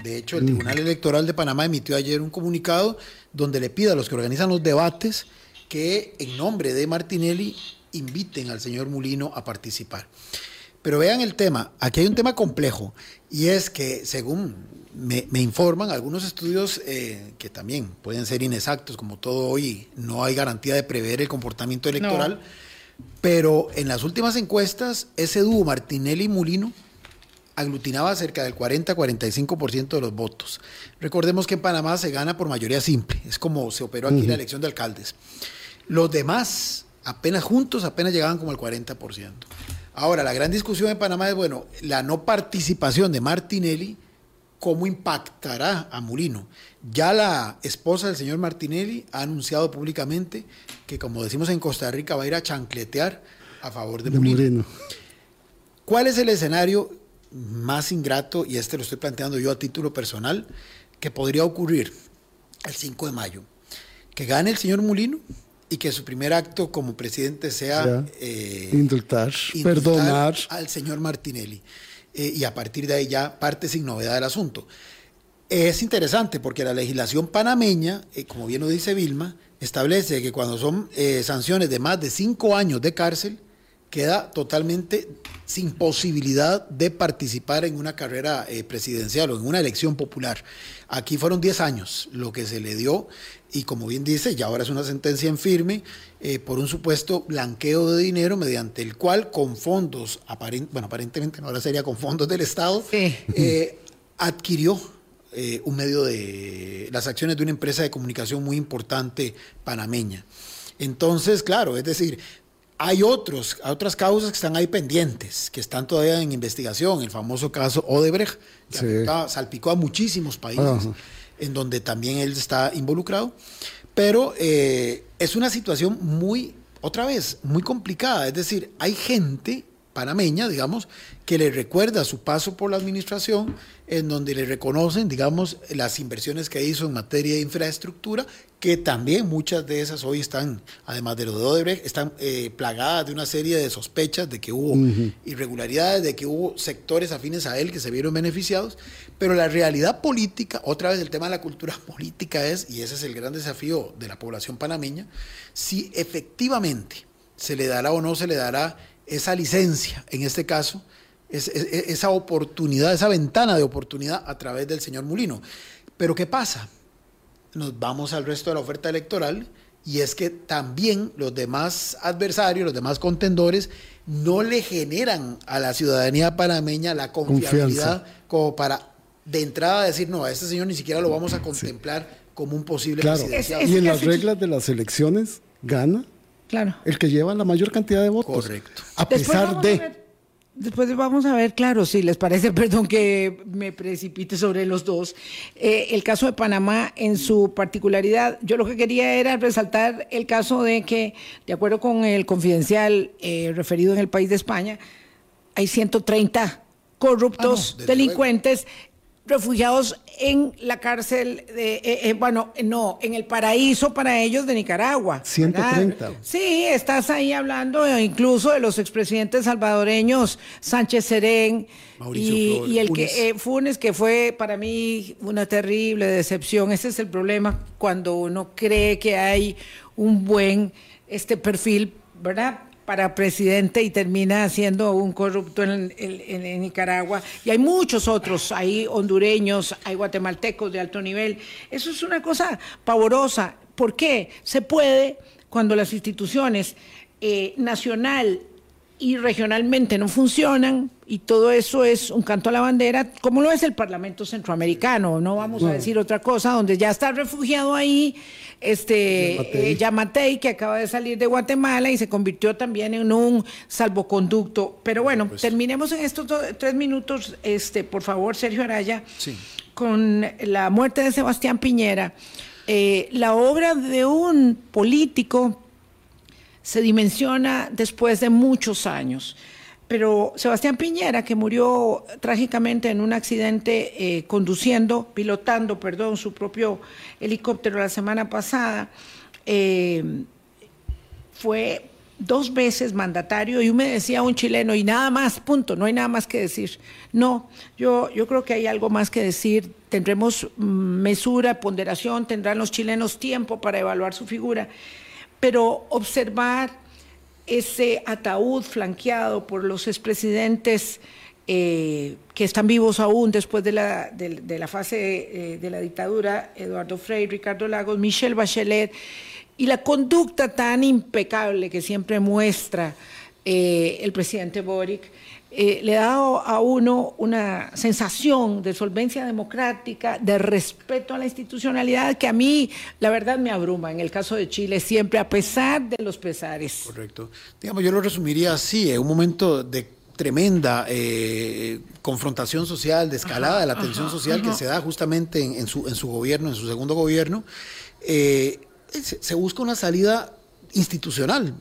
De hecho, el mm. Tribunal Electoral de Panamá emitió ayer un comunicado donde le pide a los que organizan los debates que, en nombre de Martinelli, inviten al señor Mulino a participar. Pero vean el tema, aquí hay un tema complejo y es que según me, informan algunos estudios eh, que también pueden ser inexactos, como todo hoy, no hay garantía de prever el comportamiento electoral, pero en las últimas encuestas ese dúo Martinelli-Mulino aglutinaba cerca del 40-45% de los votos. Recordemos que en Panamá se gana por mayoría simple, es como se operó aquí la elección de alcaldes. Los demás, apenas juntos, apenas llegaban como al 40%. Ahora, la gran discusión en Panamá es, bueno, la no participación de Martinelli, ¿cómo impactará a Mulino? Ya la esposa del señor Martinelli ha anunciado públicamente que, como decimos en Costa Rica, va a ir a chancletear a favor de, Mulino. ¿Cuál es el escenario más ingrato, y este lo estoy planteando yo a título personal, que podría ocurrir el 5 de mayo? Que gane el señor Mulino, y que su primer acto como presidente sea eh, indultar, perdonar al señor Martinelli. Eh, y a partir de ahí ya parte sin novedad del asunto. Es interesante porque la legislación panameña, eh, como bien lo dice Vilma, establece que cuando son sanciones de más de cinco años de cárcel, queda totalmente sin posibilidad de participar en una carrera presidencial o en una elección popular. Aquí fueron 10 años lo que se le dio y como bien dice, ya ahora es una sentencia en firme eh, por un supuesto blanqueo de dinero mediante el cual con fondos, bueno, aparentemente ahora sería con fondos del Estado, eh, adquirió eh, un medio de las acciones de una empresa de comunicación muy importante panameña. Entonces, claro, es decir, hay otros, otras causas que están ahí pendientes, que están todavía en investigación. El famoso caso Odebrecht, que salpicó a muchísimos países en donde también él está involucrado. Pero eh, es una situación muy, otra vez, muy complicada. Es decir, hay gente panameña, digamos, que le recuerda su paso por la administración, en donde le reconocen, digamos, las inversiones que hizo en materia de infraestructura, que también muchas de esas hoy están, además de lo de Odebrecht, están eh, plagadas de una serie de sospechas de que hubo irregularidades, de que hubo sectores afines a él que se vieron beneficiados, pero la realidad política, otra vez el tema de la cultura política es, y ese es el gran desafío de la población panameña, si efectivamente se le dará o no se le dará esa licencia, en este caso, esa oportunidad, esa ventana de oportunidad a través del señor Mulino. Pero ¿qué pasa? Nos vamos al resto de la oferta electoral y es que también los demás adversarios, los demás contendores, no le generan a la ciudadanía panameña la confiabilidad como para de entrada decir, no, a este señor ni siquiera lo vamos a contemplar como un posible claro. y en las reglas de las elecciones gana Claro. El que lleva la mayor cantidad de votos. Correcto. A pesar de. Después vamos a ver, claro, si les parece, perdón que me precipite sobre los dos. Eh, el caso de Panamá en su particularidad, yo lo que quería era resaltar el caso de que, de acuerdo con el confidencial eh, referido en el país de España, hay 130 corruptos, ah, delincuentes refugiados en la cárcel, de, eh, eh, bueno, no, en el paraíso para ellos de Nicaragua. 130. ¿verdad? Sí, estás ahí hablando eh, incluso de los expresidentes salvadoreños, Sánchez Serén Mauricio y, y el Funes. que eh, Funes, que fue para mí una terrible decepción. Ese es el problema cuando uno cree que hay un buen este perfil, ¿verdad? Para presidente y termina siendo un corrupto en, en- en Nicaragua. Y hay muchos otros, hay hondureños, hay guatemaltecos de alto nivel. Eso es una cosa pavorosa. ¿Por qué? Se puede cuando las instituciones eh, nacional y regionalmente no funcionan y todo eso es un canto a la bandera, como lo es el Parlamento Centroamericano, no vamos a decir otra cosa, donde ya está refugiado ahí este Yamatei. eh, Yamatei, que acaba de salir de Guatemala y se convirtió también en un salvoconducto. Pero bueno, terminemos en estos tres minutos, este, por favor, Sergio Araya, Sí. con la muerte de Sebastián Piñera. Eh, la obra de un político se dimensiona después de muchos años. Pero Sebastián Piñera, que murió trágicamente en un accidente eh, conduciendo, pilotando, perdón, su propio helicóptero la semana pasada, eh, fue dos veces mandatario y me decía un chileno y nada más, punto, no hay nada más que decir. No, yo, yo creo que hay algo más que decir. Tendremos mm, mesura, ponderación, tendrán los chilenos tiempo para evaluar su figura, pero observar ese ataúd flanqueado por los expresidentes eh, que están vivos aún después de la, de, la fase eh, de la dictadura, Eduardo Frei, Ricardo Lagos, Michelle Bachelet, y la conducta tan impecable que siempre muestra eh, el presidente Boric, eh, le da a uno una sensación de solvencia democrática, de respeto a la institucionalidad que a mí, la verdad, me abruma en el caso de Chile siempre, a pesar de los pesares. Correcto. Digamos, yo lo resumiría así, en un momento de tremenda eh, confrontación social, de escalada de la tensión social que se da justamente en, en su, en su gobierno, en su segundo gobierno, eh, se, se busca una salida institucional.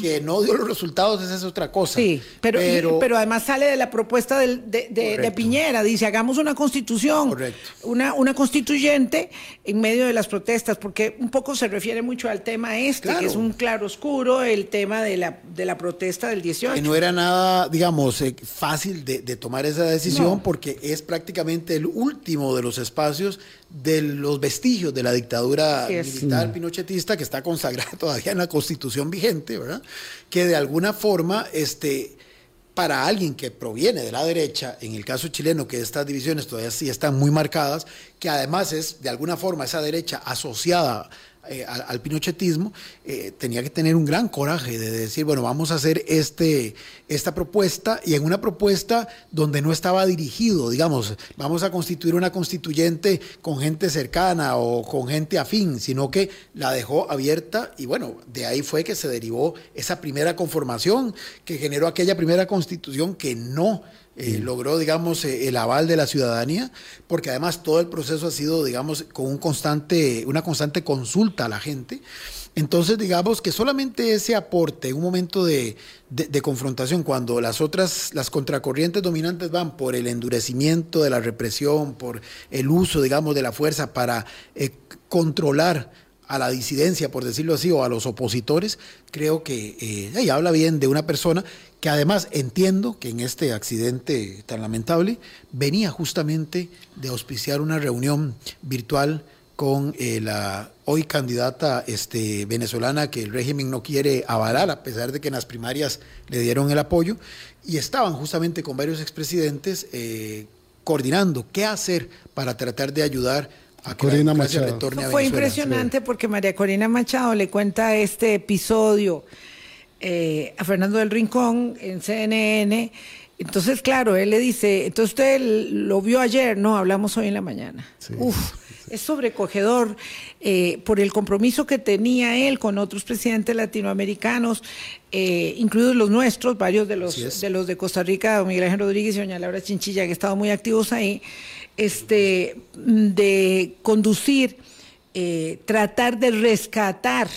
Que no dio los resultados, esa es otra cosa. Sí, pero, pero, además sale de la propuesta del- de, de- de Correcto. Piñera, dice, hagamos una constitución, Correcto. Una, una constituyente en medio de las protestas, porque un poco se refiere mucho al tema este, Claro. que es un claro oscuro, el tema de la, de la protesta del 18. que no era nada, digamos, eh, fácil de, de tomar esa decisión No. porque es prácticamente el último de los espacios de los vestigios de la dictadura militar pinochetista que está consagrada todavía en la constitución vigente, ¿verdad? Que de alguna forma, este, para alguien que proviene de la derecha, en el caso chileno, que estas divisiones todavía sí están muy marcadas, que además es de alguna forma esa derecha asociada eh, al, pinochetismo, eh, tenía que tener un gran coraje de decir, bueno, vamos a hacer este, esta propuesta y en una propuesta donde no estaba dirigido, digamos, vamos a constituir una constituyente con gente cercana o con gente afín, sino que la dejó abierta y bueno, de ahí fue que se derivó esa primera conformación que generó aquella primera constitución que no eh, logró, digamos, eh, el aval de la ciudadanía, porque además todo el proceso ha sido, digamos, con un constante, una constante consulta a la gente. Entonces, digamos que solamente ese aporte un momento de, de- confrontación, cuando las otras, las contracorrientes dominantes van por el endurecimiento de la represión, por el uso, digamos, de la fuerza para eh, controlar a la disidencia, por decirlo así, o a los opositores, creo que ahí habla bien de una persona que además entiendo que en este accidente tan lamentable venía justamente de auspiciar una reunión virtual con eh, la hoy candidata este, venezolana que el régimen no quiere avalar, a pesar de que en las primarias le dieron el apoyo, y estaban justamente con varios expresidentes eh, coordinando qué hacer para tratar de ayudar a que Corina la Machado. retorne a Fue Venezuela. impresionante porque María Corina Machado le cuenta este episodio eh, a Fernando del Rincón en CNN. Entonces, claro, él le dice, entonces usted lo vio ayer, no, hablamos hoy en la mañana. Uf, es sobrecogedor eh, por el compromiso que tenía él con otros presidentes latinoamericanos, eh, incluidos los nuestros, varios de los, de los de Costa Rica, don Miguel Ángel Rodríguez y doña Laura Chinchilla, que han estado muy activos ahí, este, de conducir, eh, tratar de rescatar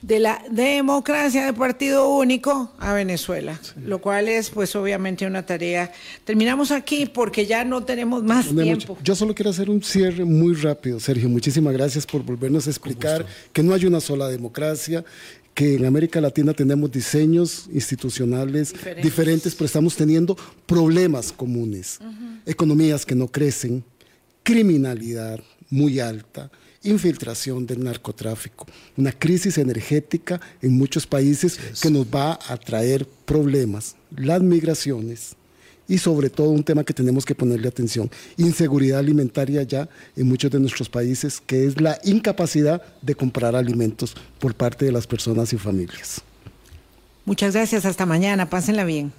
de la democracia de partido único a Venezuela, lo cual es pues obviamente una tarea. Terminamos aquí porque ya no tenemos más No tiempo. mucho. Yo solo quiero hacer un cierre muy rápido, Sergio. Muchísimas gracias por volvernos a explicar que no hay una sola democracia, que en América Latina tenemos diseños institucionales Diferentes. diferentes, pero estamos teniendo problemas comunes. Economías que no crecen, criminalidad muy alta, infiltración del narcotráfico, una crisis energética en muchos países que nos va a traer problemas, las migraciones y sobre todo un tema que tenemos que ponerle atención, inseguridad alimentaria ya en muchos de nuestros países, que es la incapacidad de comprar alimentos por parte de las personas y familias. Muchas gracias, hasta mañana, pásenla bien.